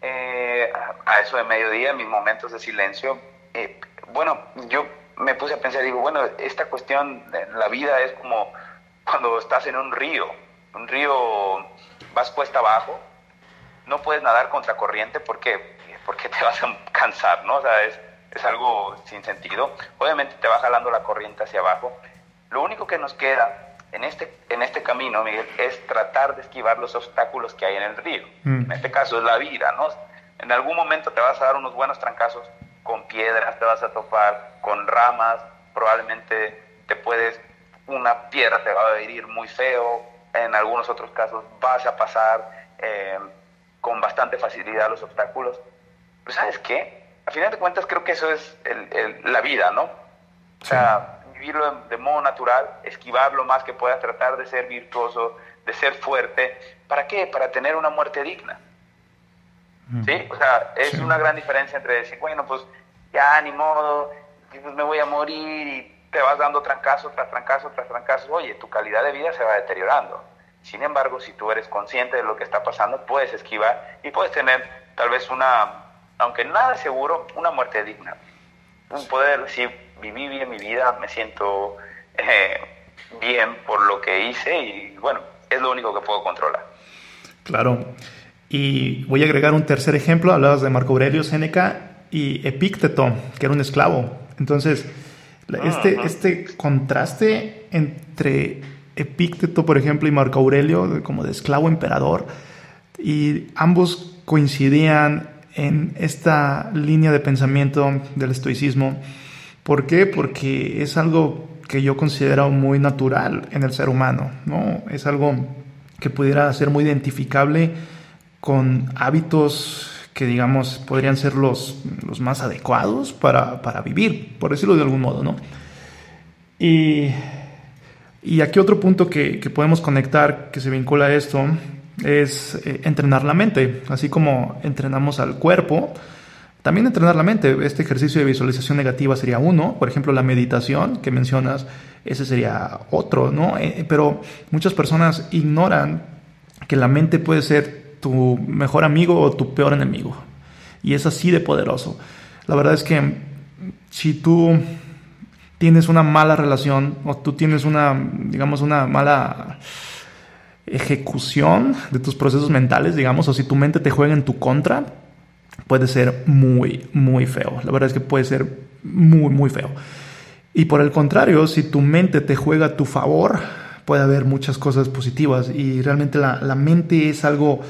eh, a eso de mediodía, mis momentos de silencio, eh, bueno, yo me puse a pensar, digo, bueno, esta cuestión, la vida es como cuando estás en un río, un río vas cuesta abajo, no puedes nadar contra corriente porque, porque te vas a cansar, ¿no? O sea, es, es algo sin sentido. Obviamente te va jalando la corriente hacia abajo. Lo único que nos queda en este, en este camino, Miguel, es tratar de esquivar los obstáculos que hay en el río. Mm. En este caso es la vida, ¿no? En algún momento te vas a dar unos buenos trancazos con piedras, te vas a topar con ramas, probablemente te puedes una piedra te va a herir muy feo, en algunos otros casos vas a pasar eh, con bastante facilidad los obstáculos. Pero ¿sabes qué? A final de cuentas creo que eso es la vida, ¿no? O sea, vivirlo de, modo natural, esquivar lo más que puedas, tratar de ser virtuoso, de ser fuerte. ¿Para qué? Para tener una muerte digna. ¿Sí? O sea, es una gran diferencia entre decir, bueno, pues ya ni modo, pues me voy a morir y te vas dando trancazo tras trancazo tras trancazo, oye, tu calidad de vida se va deteriorando. Sin embargo, si tú eres consciente de lo que está pasando, puedes esquivar y puedes tener tal vez una, aunque nada seguro, una muerte digna. Un poder decir, viví bien mi vida, me siento eh, bien por lo que hice y bueno, es lo único que puedo controlar. Claro. Y voy a agregar un tercer ejemplo. Hablabas de Marco Aurelio Séneca y Epícteto, que era un esclavo. Entonces, este, este contraste entre Epícteto, por ejemplo, y Marco Aurelio, como de esclavo emperador, y ambos coincidían en esta línea de pensamiento del estoicismo. ¿Por qué? Porque es algo que yo considero muy natural en el ser humano, ¿no? Es algo que pudiera ser muy identificable con hábitos que digamos podrían ser los, los más adecuados para, para, vivir, por decirlo de algún modo, ¿no? Y, y aquí otro punto que, que, podemos conectar que se vincula a esto es eh, entrenar la mente, así como entrenamos al cuerpo, también entrenar la mente. Este ejercicio de visualización negativa sería uno, por ejemplo la meditación que mencionas, ese sería otro, ¿no? Eh, pero muchas personas ignoran que la mente puede ser tu mejor amigo o tu peor enemigo. Y es así de poderoso. La verdad es que si tú tienes una mala relación o tú tienes una, digamos, una mala ejecución de tus procesos mentales, digamos, o si tu mente te juega en tu contra, puede ser muy, muy feo. La verdad es que puede ser muy, muy feo. Y por el contrario, si tu mente te juega a tu favor, puede haber muchas cosas positivas. Y realmente la, la mente es algo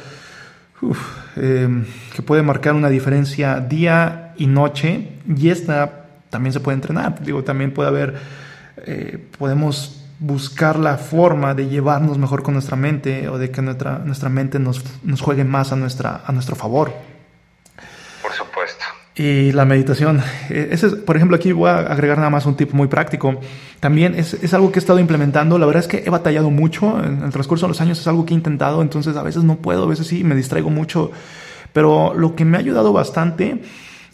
Em, que puede marcar una diferencia día y noche y esta también se puede entrenar. Digo, también puede haber, eh, podemos buscar la forma de llevarnos mejor con nuestra mente o de que nuestra, nuestra mente nos, nos juegue más a, nuestra, a nuestro favor. Y la meditación, eh, ese por ejemplo, aquí voy a agregar nada más un tip muy práctico. También es, es, algo que he estado implementando. La verdad es que he batallado mucho en el transcurso de los años. Es algo que he intentado, entonces a veces no puedo, a veces sí, me distraigo mucho. Pero lo que me ha ayudado bastante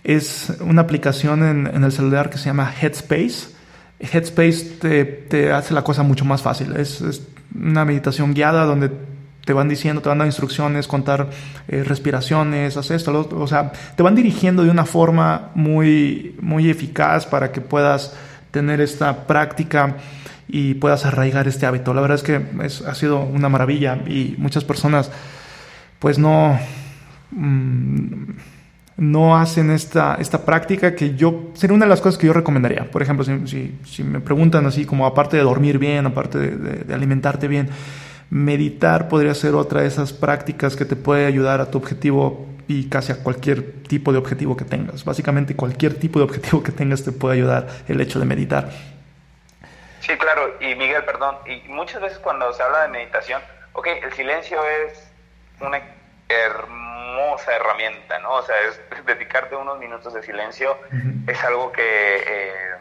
es una aplicación en, en el celular que se llama Headspace. Headspace te, hace la cosa mucho más fácil. Es, una meditación guiada donde te van diciendo, te van dando instrucciones, contar eh, respiraciones, haz esto, lo o sea, te van dirigiendo de una forma muy, muy eficaz para que puedas tener esta práctica y puedas arraigar este hábito. La verdad es que ha sido una maravilla y muchas personas pues no, mm, no hacen esta, esta práctica que yo, sería una de las cosas que yo recomendaría. Por ejemplo, si, me preguntan así como aparte de dormir bien, aparte de alimentarte bien, Meditar podría ser otra de esas prácticas que te puede ayudar a tu objetivo y casi a cualquier tipo de objetivo que tengas. Básicamente cualquier tipo de objetivo que tengas te puede ayudar el hecho de meditar. Sí, claro. Y Miguel, perdón, y muchas veces cuando se habla de meditación, ok, el silencio es una hermosa herramienta, ¿no? O sea, es dedicarte unos minutos de silencio es algo que eh,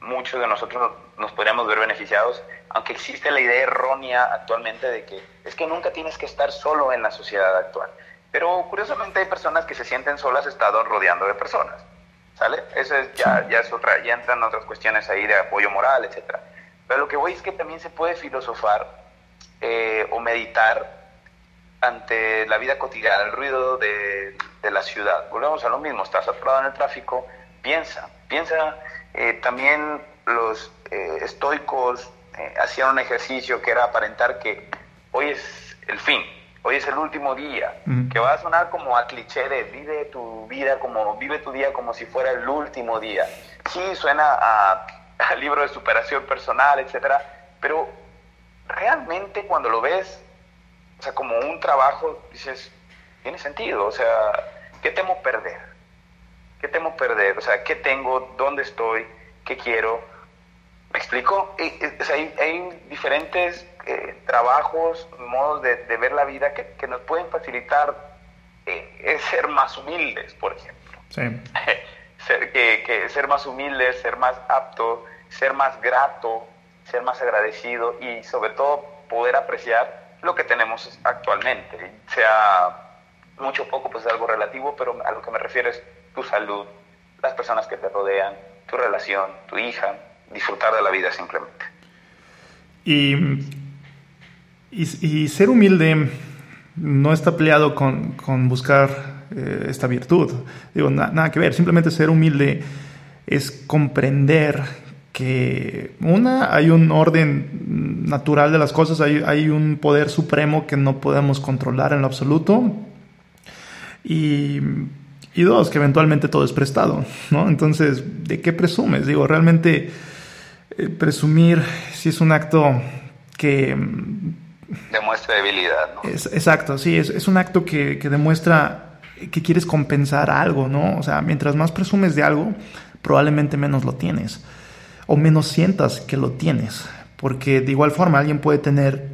muchos de nosotros nos podríamos ver beneficiados, aunque existe la idea errónea actualmente de que es que nunca tienes que estar solo en la sociedad actual. Pero curiosamente hay personas que se sienten solas estado rodeando de personas, ¿sale? Eso es, ya, ya es otra, ya entran otras cuestiones ahí de apoyo moral, etc. Pero lo que voy es que también se puede filosofar eh, o meditar ante la vida cotidiana, el ruido de, de la ciudad. Volvemos a lo mismo, estás atorado en el tráfico, piensa, piensa eh, también los eh, estoicos eh, hacían un ejercicio que era aparentar que hoy es el fin, hoy es el último día, que va a sonar como a cliché de vive tu vida como, vive tu día como si fuera el último día. Sí, suena a, a libro de superación personal, etcétera, pero realmente cuando lo ves, o sea, como un trabajo, dices, tiene sentido, o sea, ¿qué temo perder? ¿Qué temo perder? O sea, ¿qué tengo? ¿Dónde estoy? ¿Qué quiero? ¿Me explico? hay, diferentes eh, trabajos, modos de, ver la vida que, nos pueden facilitar eh, ser más humildes, por ejemplo. Sí. ser, que, ser más humildes, ser más apto, ser más grato, ser más agradecido y sobre todo poder apreciar lo que tenemos actualmente. Sea mucho o poco, pues es algo relativo, pero a lo que me refiero es tu salud, las personas que te rodean, tu relación, tu hija, disfrutar de la vida simplemente. Y, y, ser humilde no está peleado con, con buscar eh, esta virtud. Digo, nada que ver, simplemente ser humilde es comprender que una, hay un orden natural de las cosas, hay, hay un poder supremo que no podemos controlar en lo absoluto. Y, y, dos, que eventualmente todo es prestado, ¿no? Entonces, ¿de qué presumes? Digo, realmente eh, presumir si es un acto que... Demuestra debilidad, ¿no? Es, exacto, sí, es, es un acto que, que demuestra que quieres compensar algo, ¿no? O sea, mientras más presumes de algo, probablemente menos lo tienes o menos sientas que lo tienes, porque de igual forma alguien puede tener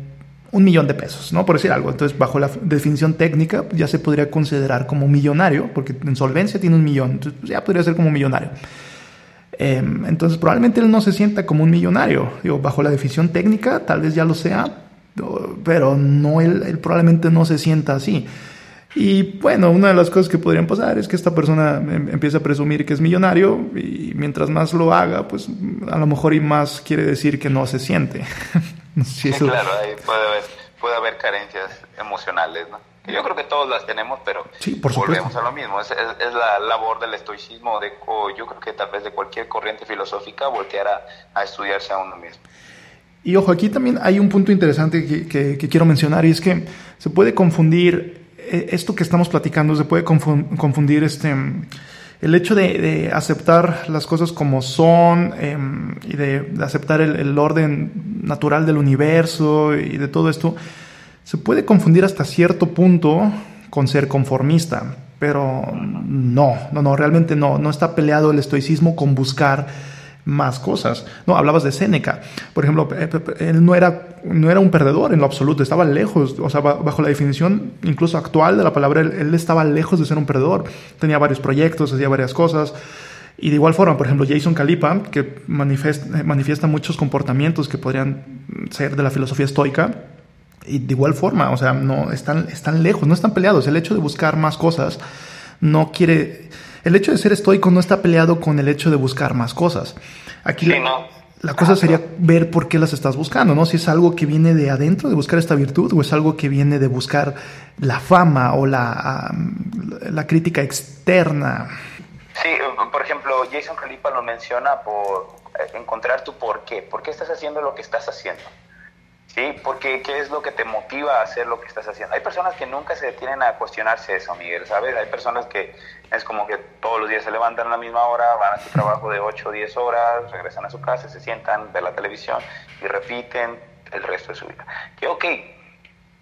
un millón de pesos, ¿no? Por decir algo. Entonces, bajo la definición técnica, ya se podría considerar como millonario, porque en solvencia tiene un millón, entonces pues, ya podría ser como millonario. Em, entonces, probablemente él no se sienta como un millonario. Digo, bajo la definición técnica, tal vez ya lo sea, pero no, él, él probablemente no se sienta así. Y bueno, una de las cosas que podrían pasar es que esta persona em, empieza a presumir que es millonario y mientras más lo haga, pues a lo mejor y más quiere decir que no se siente. sí, claro, ahí puede haber, puede haber carencias emocionales, ¿no? Yo creo que todos las tenemos, pero volvemos a lo mismo. Es, es, la labor del estoicismo, de, yo creo que tal vez de cualquier corriente filosófica, voltear a, a estudiarse a uno mismo. Y ojo, aquí también hay un punto interesante que, que, que quiero mencionar y es que se puede confundir esto que estamos platicando se puede confundir este, el hecho de, aceptar las cosas como son em, y de, aceptar el, orden natural del universo y de todo esto, se puede confundir hasta cierto punto con ser conformista, pero no, no, no, realmente no, no está peleado el estoicismo con buscar más cosas. No, hablabas de Séneca. Por ejemplo, él no era, no era un perdedor en lo absoluto, estaba lejos, o sea, bajo la definición incluso actual de la palabra, él, estaba lejos de ser un perdedor. Tenía varios proyectos, hacía varias cosas. Y de igual forma, por ejemplo, Jason Calipa, que manifiesta, manifiesta muchos comportamientos que podrían ser de la filosofía estoica, y de igual forma, o sea, no están, están lejos, no están peleados. El hecho de buscar más cosas no quiere el hecho de ser estoico no está peleado con el hecho de buscar más cosas. Aquí la, cosa sería ver por qué las estás buscando, ¿no? Si es algo que viene de adentro, de buscar esta virtud, o es algo que viene de buscar la fama o la, la crítica externa. Sí, por ejemplo, Jason Calipa lo menciona por eh, encontrar tu por qué. ¿Por qué estás haciendo lo que estás haciendo? ¿sí? Porque ¿qué es lo que te motiva a hacer lo que estás haciendo? Hay personas que nunca se detienen a cuestionarse eso, Miguel, ¿sabes? Hay personas que es como que todos los días se levantan a la misma hora, van a su trabajo de 8 o 10 horas, regresan a su casa, se sientan, ven la televisión y repiten el resto de su vida. Que ok,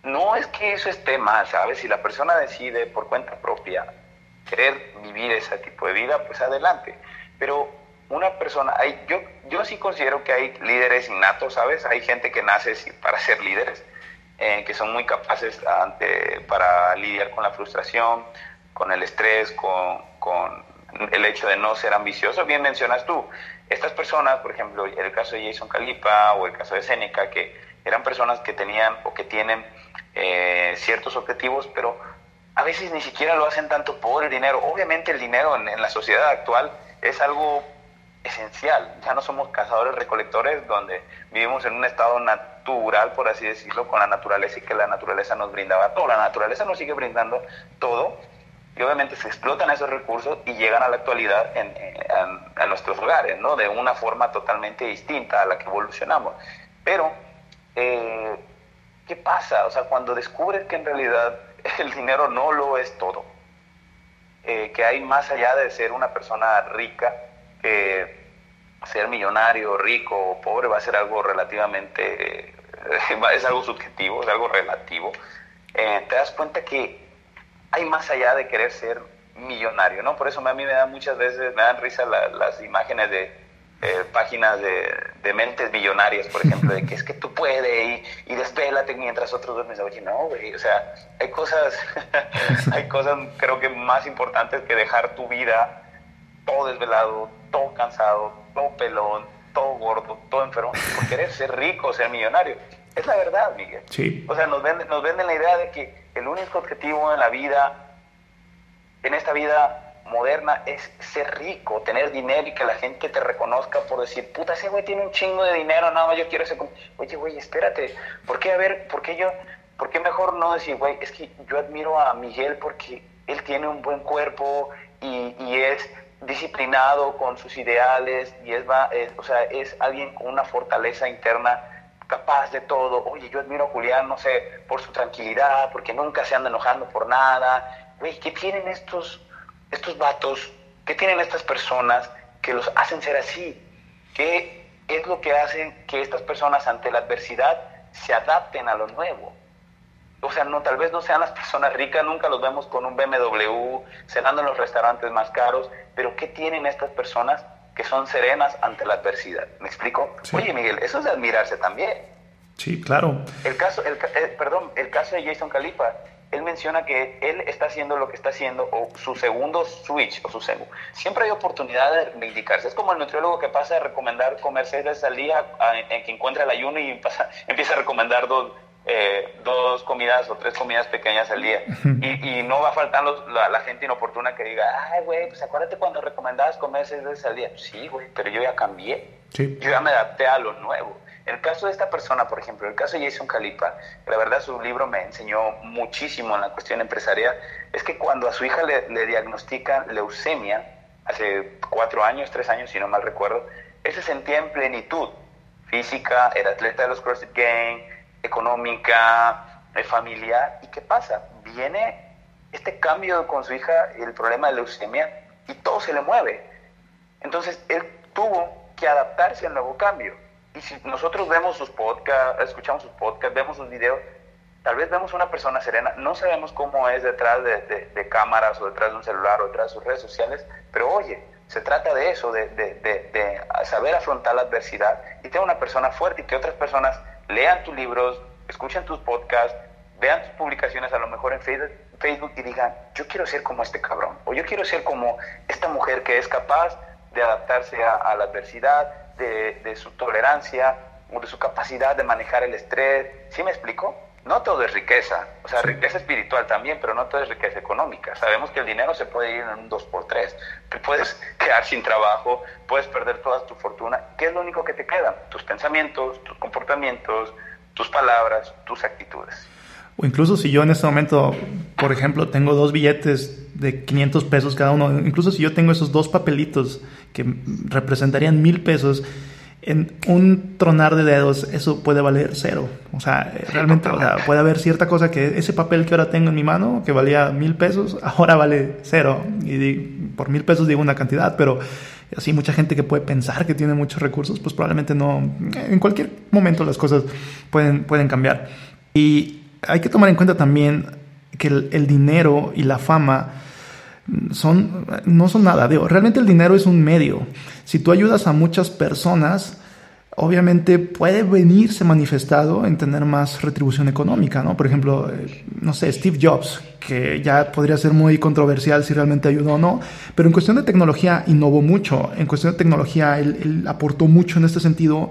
no es que eso esté mal, ¿sabes? Si la persona decide por cuenta propia querer vivir ese tipo de vida, pues adelante. Pero una persona, hay, yo, yo sí considero que hay líderes innatos, ¿sabes? Hay gente que nace para ser líderes, eh, que son muy capaces para lidiar con la frustración, con el estrés, con, con el hecho de no ser ambicioso. Bien mencionas tú, estas personas, por ejemplo, el caso de Jason Calipa o el caso de Seneca, que eran personas que tenían o que tienen eh, ciertos objetivos, pero a veces ni siquiera lo hacen tanto por el dinero. Obviamente el dinero en la sociedad actual es algo esencial. Ya no somos cazadores recolectores donde vivimos en un estado natural, por así decirlo, con la naturaleza y que la naturaleza nos brindaba todo. La naturaleza nos sigue brindando todo y obviamente se explotan esos recursos y llegan a la actualidad en, a nuestros hogares, ¿no? De una forma totalmente distinta a la que evolucionamos. Pero, eh, ¿qué pasa? O sea, cuando descubres que en realidad el dinero no lo es todo, eh, que hay más allá de ser una persona rica, ser millonario, rico o pobre va a ser algo relativamente, es algo subjetivo, es algo relativo. Eh, te das cuenta que hay más allá de querer ser millonario, ¿no? Por eso a mí me dan muchas veces, me dan risa las imágenes de eh, páginas de, mentes millonarias, por ejemplo, de que es que tú puedes y, y despélate mientras otros duermen. Oye, no, güey, o sea, hay cosas, hay cosas creo que más importantes que dejar tu vida todo desvelado, todo cansado, todo pelón, todo gordo, todo enfermo, por querer ser rico, ser millonario. Es la verdad, Miguel. Sí. O sea, nos venden, nos venden la idea de que el único objetivo en la vida, en esta vida moderna, es ser rico, tener dinero y que la gente te reconozca por decir, puta, ese güey tiene un chingo de dinero, nada más yo quiero ese... Oye, güey, espérate, ¿por qué, a ver, por qué yo, por qué mejor no decir, güey, es que yo admiro a Miguel porque él tiene un buen cuerpo y, es disciplinado con sus ideales y es, va, o sea, es alguien con una fortaleza interna capaz de todo. Oye, yo admiro a Julián, no sé, por su tranquilidad, porque nunca se anda enojando por nada. Güey, ¿qué tienen estos, estos vatos? ¿Qué tienen estas personas que los hacen ser así? ¿Qué es lo que hacen que estas personas ante la adversidad se adapten a lo nuevo? O sea, no, tal vez no sean las personas ricas, nunca los vemos con un BMW, cenando en los restaurantes más caros, pero ¿qué tienen estas personas que son serenas ante la adversidad? ¿Me explico? Oye, Miguel, eso es de admirarse también. Sí, claro. El caso, el, eh, perdón, el caso de Jason Califa, él menciona que él está haciendo lo que está haciendo, o su segundo switch, o su segundo. Siempre hay oportunidad de indicarse. Es como el nutriólogo que pasa a recomendar comer seis veces al día, en que encuentra el ayuno y empieza a recomendar dos, eh, dos comidas o tres comidas pequeñas al día. Y, no va a faltar la, gente inoportuna que diga, ay, güey, pues acuérdate cuando recomendabas comer seis veces al día. Sí, güey, pero yo ya cambié. Yo ya me adapté a lo nuevo. El caso de esta persona, por ejemplo, el caso de Jason Calipa, la verdad su libro me enseñó muchísimo en la cuestión empresarial, es que cuando a su hija le, le diagnostican leucemia, hace cuatro años, tres años, si no mal recuerdo, él se sentía en plenitud física, era atleta de los CrossFit Games, económica, eh, familiar. ¿Y qué pasa? Viene este cambio con su hija, el problema de leucemia, y todo se le mueve. Entonces, él tuvo que adaptarse al nuevo cambio. Y si nosotros vemos sus podcasts, escuchamos sus podcasts, vemos sus videos, tal vez vemos una persona serena, no sabemos cómo es detrás de, cámaras o detrás de un celular o detrás de sus redes sociales, pero oye, se trata de eso, de, de saber afrontar la adversidad y tener una persona fuerte y que otras personas lean tus libros, escuchen tus podcasts, vean tus publicaciones a lo mejor en Facebook y digan, yo quiero ser como este cabrón, o yo quiero ser como esta mujer que es capaz de adaptarse a, la adversidad, de, su tolerancia, o de su capacidad de manejar el estrés. ¿Sí me explico? No todo es riqueza, o sea, riqueza espiritual también, pero no todo es riqueza económica. Sabemos que el dinero se puede ir en un 2x3. Te puedes quedar sin trabajo, puedes perder toda tu fortuna. ¿Qué es lo único que te queda? Tus pensamientos, tus comportamientos, tus palabras, tus actitudes. O incluso si yo en este momento, por ejemplo, tengo dos billetes de 500 pesos cada uno, incluso si yo tengo esos dos papelitos que representarían mil pesos, en un tronar de dedos eso puede valer cero. O sea, realmente puede haber cierta cosa que ese papel que ahora tengo en mi mano, que valía mil pesos, ahora vale cero. Y por mil pesos digo una cantidad, pero así mucha gente que puede pensar que tiene muchos recursos, pues probablemente no. En cualquier momento las cosas pueden, pueden cambiar. Y hay que tomar en cuenta también que el, dinero y la fama son, no son nada. realmente el dinero es un medio. Si tú ayudas a muchas personas, obviamente puede venirse manifestado en tener más retribución económica, ¿no? Por ejemplo, eh, no sé, Steve Jobs, que ya podría ser muy controversial si realmente ayudó o no, pero en cuestión de tecnología innovó mucho, en cuestión de tecnología él, él aportó mucho en este sentido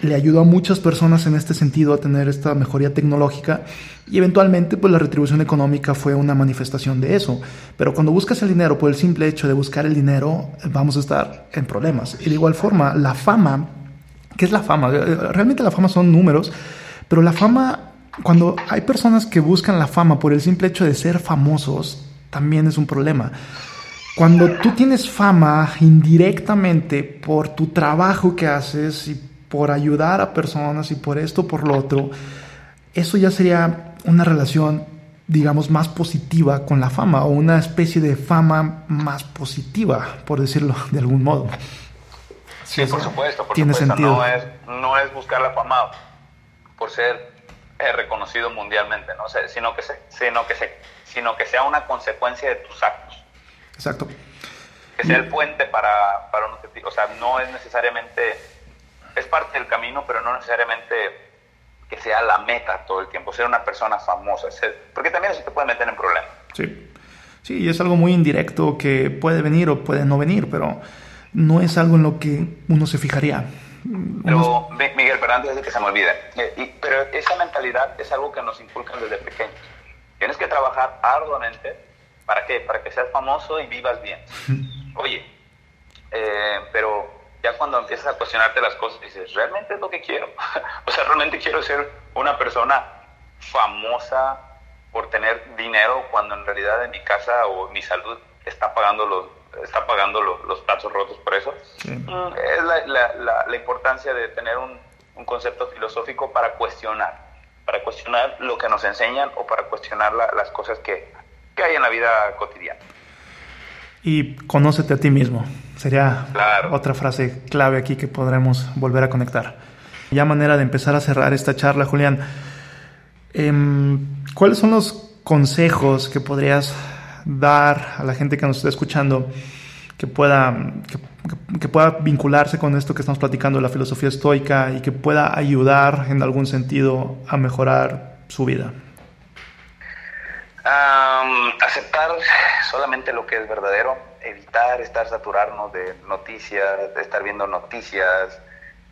le ayudó a muchas personas en este sentido a tener esta mejoría tecnológica y eventualmente pues la retribución económica fue una manifestación de eso. Pero cuando buscas el dinero por el simple hecho de buscar el dinero vamos a estar en problemas. Y de igual forma la fama, ¿qué es la fama? Realmente la fama son números, pero la fama, cuando hay personas que buscan la fama por el simple hecho de ser famosos, también es un problema. Cuando tú tienes fama indirectamente por tu trabajo que haces y por ayudar a personas y por esto, por lo otro, eso ya sería una relación, digamos, más positiva con la fama o una especie de fama más positiva, por decirlo de algún modo. Sí, por supuesto, por tiene Sentido. No, es, no es buscar la fama por ser eh, reconocido mundialmente, ¿no? sino, que sino, que sino que sea una consecuencia de tus actos. Exacto. Que sea el puente para, para un objetivo. O sea, no es necesariamente es parte del camino, pero no necesariamente que sea la meta todo el tiempo, ser una persona famosa, porque también eso te puede meter en problemas. Sí, sí, y es algo muy indirecto que puede venir o puede no venir, pero no es algo en lo que uno se fijaría. Pero, Miguel, pero antes de que se me olvide, eh, pero esa mentalidad es algo que nos inculcan desde pequeños. Tienes que trabajar arduamente, ¿para qué? Para que seas famoso y vivas bien. Oye, eh, pero ya cuando empiezas a cuestionarte las cosas, dices, ¿realmente es lo que quiero? o sea, ¿realmente quiero ser una persona famosa por tener dinero cuando en realidad en mi casa o mi salud está pagando los, está pagando los platos rotos por eso. Mm, es la, importancia de tener un, concepto filosófico para cuestionar, para cuestionar lo que nos enseñan o para cuestionar las cosas que, que hay en la vida cotidiana. Y conócete a ti mismo. Sería otra frase clave aquí que podremos volver a conectar. Ya manera de empezar a cerrar esta charla, Julián. Em, ¿Cuáles son los consejos que podrías dar a la gente que nos está escuchando que pueda, que, pueda vincularse con esto que estamos platicando de la filosofía estoica y que pueda ayudar en algún sentido a mejorar su vida? aceptar solamente lo que es verdadero, evitar estar saturarnos de noticias, de estar viendo noticias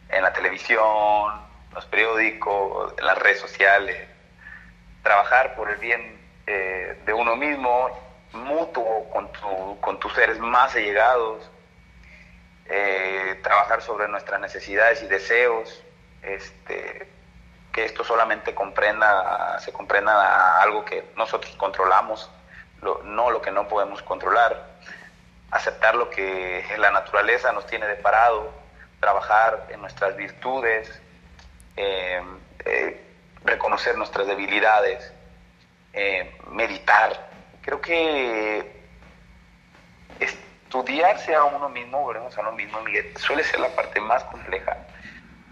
en la televisión, los periódicos, en las redes sociales, trabajar por el bien eh, de uno mismo, mutuo con, con tus seres más allegados, eh, trabajar sobre nuestras necesidades y deseos, este, que esto solamente comprenda, se comprenda algo que nosotros controlamos, no lo que no podemos controlar, aceptar lo que la naturaleza nos tiene deparado, trabajar en nuestras virtudes, eh, eh, reconocer nuestras debilidades, eh, meditar. Creo que estudiarse a uno mismo, volvemos a uno mismo, suele ser la parte más compleja,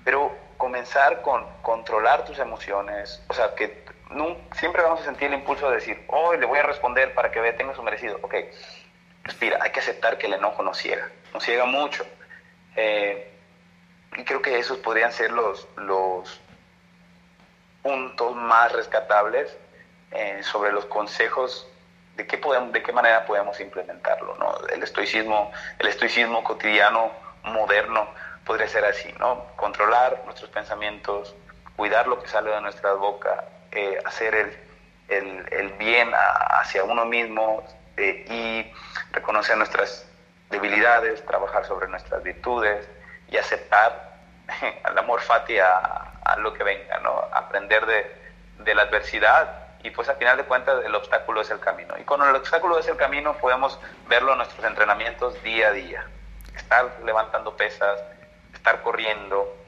pero comenzar con controlar tus emociones, o sea, que siempre vamos a sentir el impulso de decir, hoy le voy a responder para que vea, tenga su merecido. Ok, respira, hay que aceptar que el enojo nos ciega, nos ciega mucho. Eh, y creo que esos podrían ser los, los puntos más rescatables eh, sobre los consejos de qué, podemos, de qué manera podemos implementarlo. ¿no? El, estoicismo, el estoicismo cotidiano, moderno, podría ser así, ¿no? Controlar nuestros pensamientos, cuidar lo que sale de nuestra boca, eh, hacer el, el, bien hacia uno mismo eh, y reconocer nuestras debilidades, trabajar sobre nuestras virtudes y aceptar al amor fati a, lo que venga, ¿no? Aprender de, de la adversidad y pues al final de cuentas el obstáculo es el camino. Y con el obstáculo es el camino podemos verlo en nuestros entrenamientos día a día. Estar levantando pesas, estar corriendo.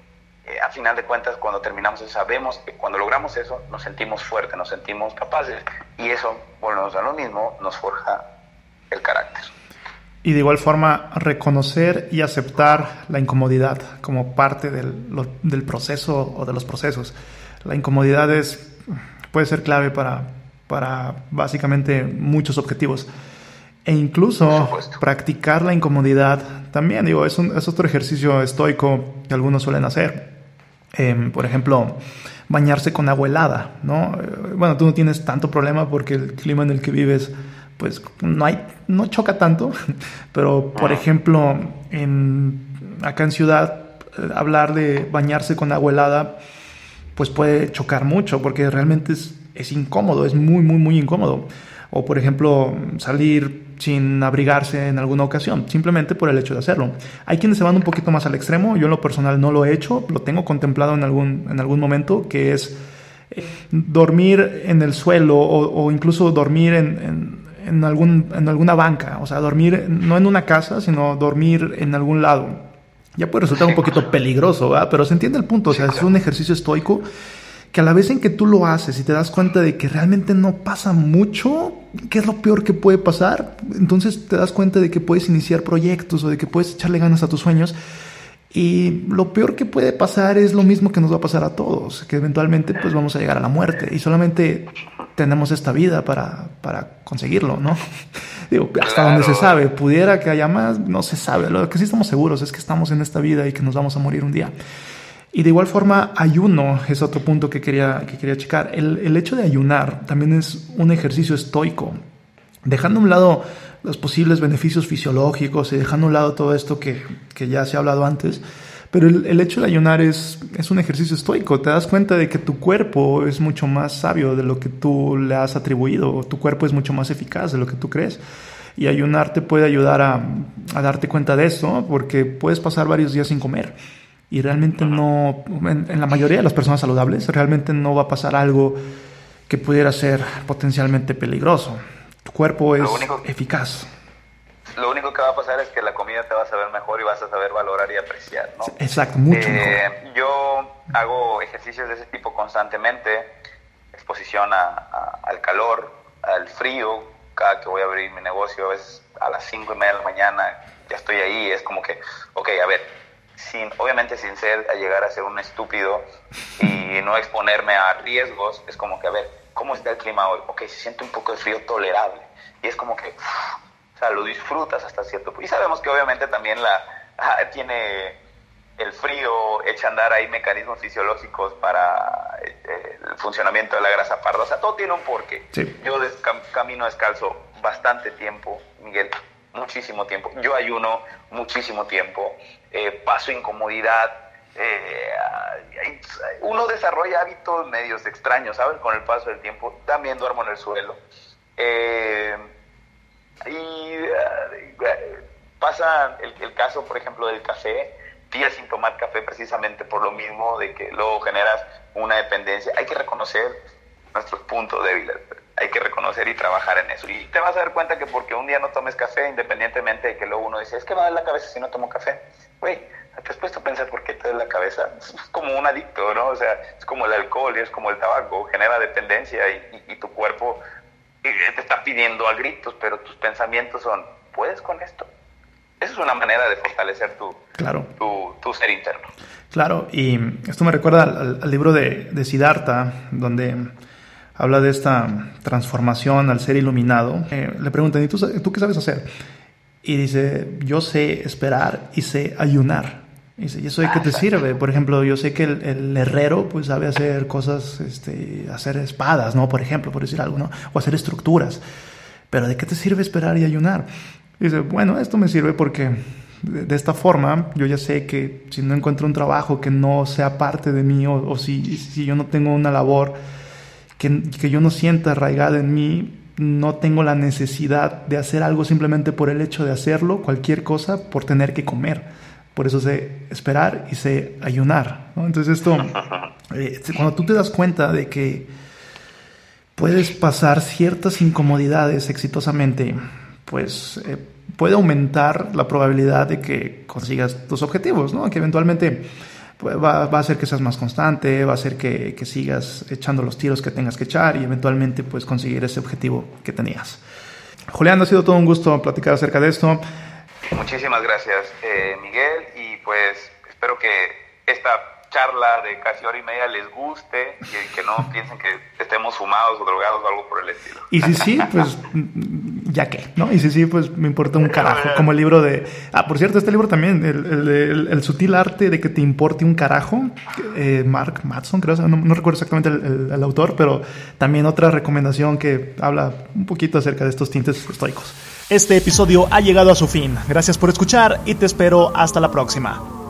Eh, a final de cuentas, cuando terminamos eso, sabemos que cuando logramos eso, nos sentimos fuertes, nos sentimos capaces. Y eso, volvemos a lo mismo, nos forja el carácter. Y de igual forma, reconocer y aceptar la incomodidad como parte del, del proceso o de los procesos. La incomodidad es, puede ser clave para, para básicamente muchos objetivos. E incluso practicar la incomodidad también, digo, es, un, es otro ejercicio estoico que algunos suelen hacer. Em, por ejemplo, bañarse con agua helada, ¿no? Eh, bueno, tú no tienes tanto problema porque el clima en el que vives, pues no hay, no choca tanto, pero por ejemplo, en, acá en ciudad, eh, hablar de bañarse con agua helada, pues puede chocar mucho porque realmente es, es incómodo, es muy, muy, muy incómodo. O por ejemplo, salir sin abrigarse en alguna ocasión, simplemente por el hecho de hacerlo. Hay quienes se van un poquito más al extremo, yo en lo personal no lo he hecho, lo tengo contemplado en algún, en algún momento, que es eh, dormir en el suelo o, incluso dormir en, en, algún, en alguna banca, o sea, dormir no en una casa, sino dormir en algún lado. Ya puede resultar un poquito peligroso, pero se entiende el punto, o sea, es un ejercicio estoico que a la vez en que tú lo haces y te das cuenta de que realmente no pasa mucho, ¿qué es lo peor que puede pasar? Entonces te das cuenta de que puedes iniciar proyectos o de que puedes echarle ganas a tus sueños. Y lo peor que puede pasar es lo mismo que nos va a pasar a todos, que eventualmente pues vamos a llegar a la muerte y solamente tenemos esta vida para, para conseguirlo, ¿no? Digo, hasta donde se sabe, pudiera que haya más, no se sabe. Lo que sí estamos seguros es que estamos en esta vida y que nos vamos a morir un día. Y de igual forma, ayuno es otro punto que quería, que quería checar. El, el hecho de ayunar también es un ejercicio estoico, dejando a un lado los posibles beneficios fisiológicos y dejando a un lado todo esto que, que ya se ha hablado antes. Pero el, el, hecho de ayunar es, es un ejercicio estoico. Te das cuenta de que tu cuerpo es mucho más sabio de lo que tú le has atribuido. Tu cuerpo es mucho más eficaz de lo que tú crees. Y ayunar te puede ayudar a, a darte cuenta de eso porque puedes pasar varios días sin comer y realmente no, en, la mayoría de las personas saludables, realmente no va a pasar algo que pudiera ser potencialmente peligroso. Tu cuerpo es eficaz. lo único que va a pasar es que la comida te va a saber mejor y vas a saber valorar y apreciar, ¿no? Exacto, mucho eh, Yo hago ejercicios de ese tipo constantemente, exposición al calor, al frío, cada que voy a abrir mi negocio, a veces a las 5 y media de la mañana, ya estoy ahí, es como que, ok, a ver, sin, obviamente sin ser a llegar a ser un estúpido y no exponerme a riesgos, es como que, a ver, ¿cómo está el clima hoy? Ok, se siente un poco de frío tolerable. Y es como que, o sea, lo disfrutas hasta cierto punto. Y sabemos que obviamente también la, ah, tiene el frío, echa a andar ahí mecanismos fisiológicos para eh, el funcionamiento de la grasa parda. O sea, todo tiene un porqué. Yo camino descalzo bastante tiempo, Miguel, muchísimo tiempo. Yo ayuno muchísimo tiempo. Eh, paso incomodidad. Eh, uno desarrolla hábitos medios extraños, ¿sabes? Con el paso del tiempo. También duermo en el suelo. Eh, y pasa el, caso, por ejemplo, del café. Días sin tomar café precisamente por lo mismo de que luego generas una dependencia. Hay que reconocer nuestros puntos débiles. Reconocer y trabajar en eso. Y te vas a dar cuenta que porque un día no tomes café, independientemente de que luego uno dice, es que me da la cabeza si no tomo café. Güey, ¿te has puesto a pensar por qué te da la cabeza? Es como un adicto, ¿no? O sea, es como el alcohol y es como el tabaco, genera dependencia y, tu cuerpo eh, te está pidiendo a gritos, pero tus pensamientos son, ¿puedes con esto? Esa es una manera de fortalecer tu, claro. tu, ser interno. Claro, y esto me recuerda al, libro de, de Siddhartha, donde habla de esta transformación al ser iluminado. Eh, le preguntan, ¿y tú, qué sabes hacer? Y dice, yo sé esperar y sé ayunar. Y dice, ¿y eso de qué te sirve? Por ejemplo, yo sé que el, herrero pues sabe hacer cosas, este, hacer espadas, ¿no? Por ejemplo, por decir algo, ¿no? O hacer estructuras. Pero ¿de qué te sirve esperar y ayunar? Y dice, bueno, esto me sirve porque de, esta forma yo ya sé que si no encuentro un trabajo que no sea parte de mí o, o si, si yo no tengo una labor que, yo no sienta arraigada en mí, no tengo la necesidad de hacer algo simplemente por el hecho de hacerlo, cualquier cosa, por tener que comer. Por eso sé esperar y sé ayunar. Entonces esto, eh, cuando tú te das cuenta de que puedes pasar ciertas incomodidades exitosamente, pues eh, puede aumentar la probabilidad de que consigas tus objetivos, ¿no? que eventualmente pues va, a hacer que seas más constante, va a hacer que, sigas echando los tiros que tengas que echar y eventualmente pues conseguir ese objetivo que tenías. Julián, ha sido todo un gusto platicar acerca de esto. Muchísimas gracias, eh, Miguel, y pues espero que esta charla de casi hora y media les guste y que no piensen que estemos fumados o drogados o algo por el estilo. Y si sí, pues ya que, ¿no? Y si sí, pues me importa un carajo. Como el libro de. Ah, por cierto, este libro también, el, el, sutil arte de que te importe un carajo. Eh, Mark Matson, creo, no, no recuerdo exactamente el, autor, pero también otra recomendación que habla un poquito acerca de estos tintes estoicos. Este episodio ha llegado a su fin. Gracias por escuchar y te espero hasta la próxima.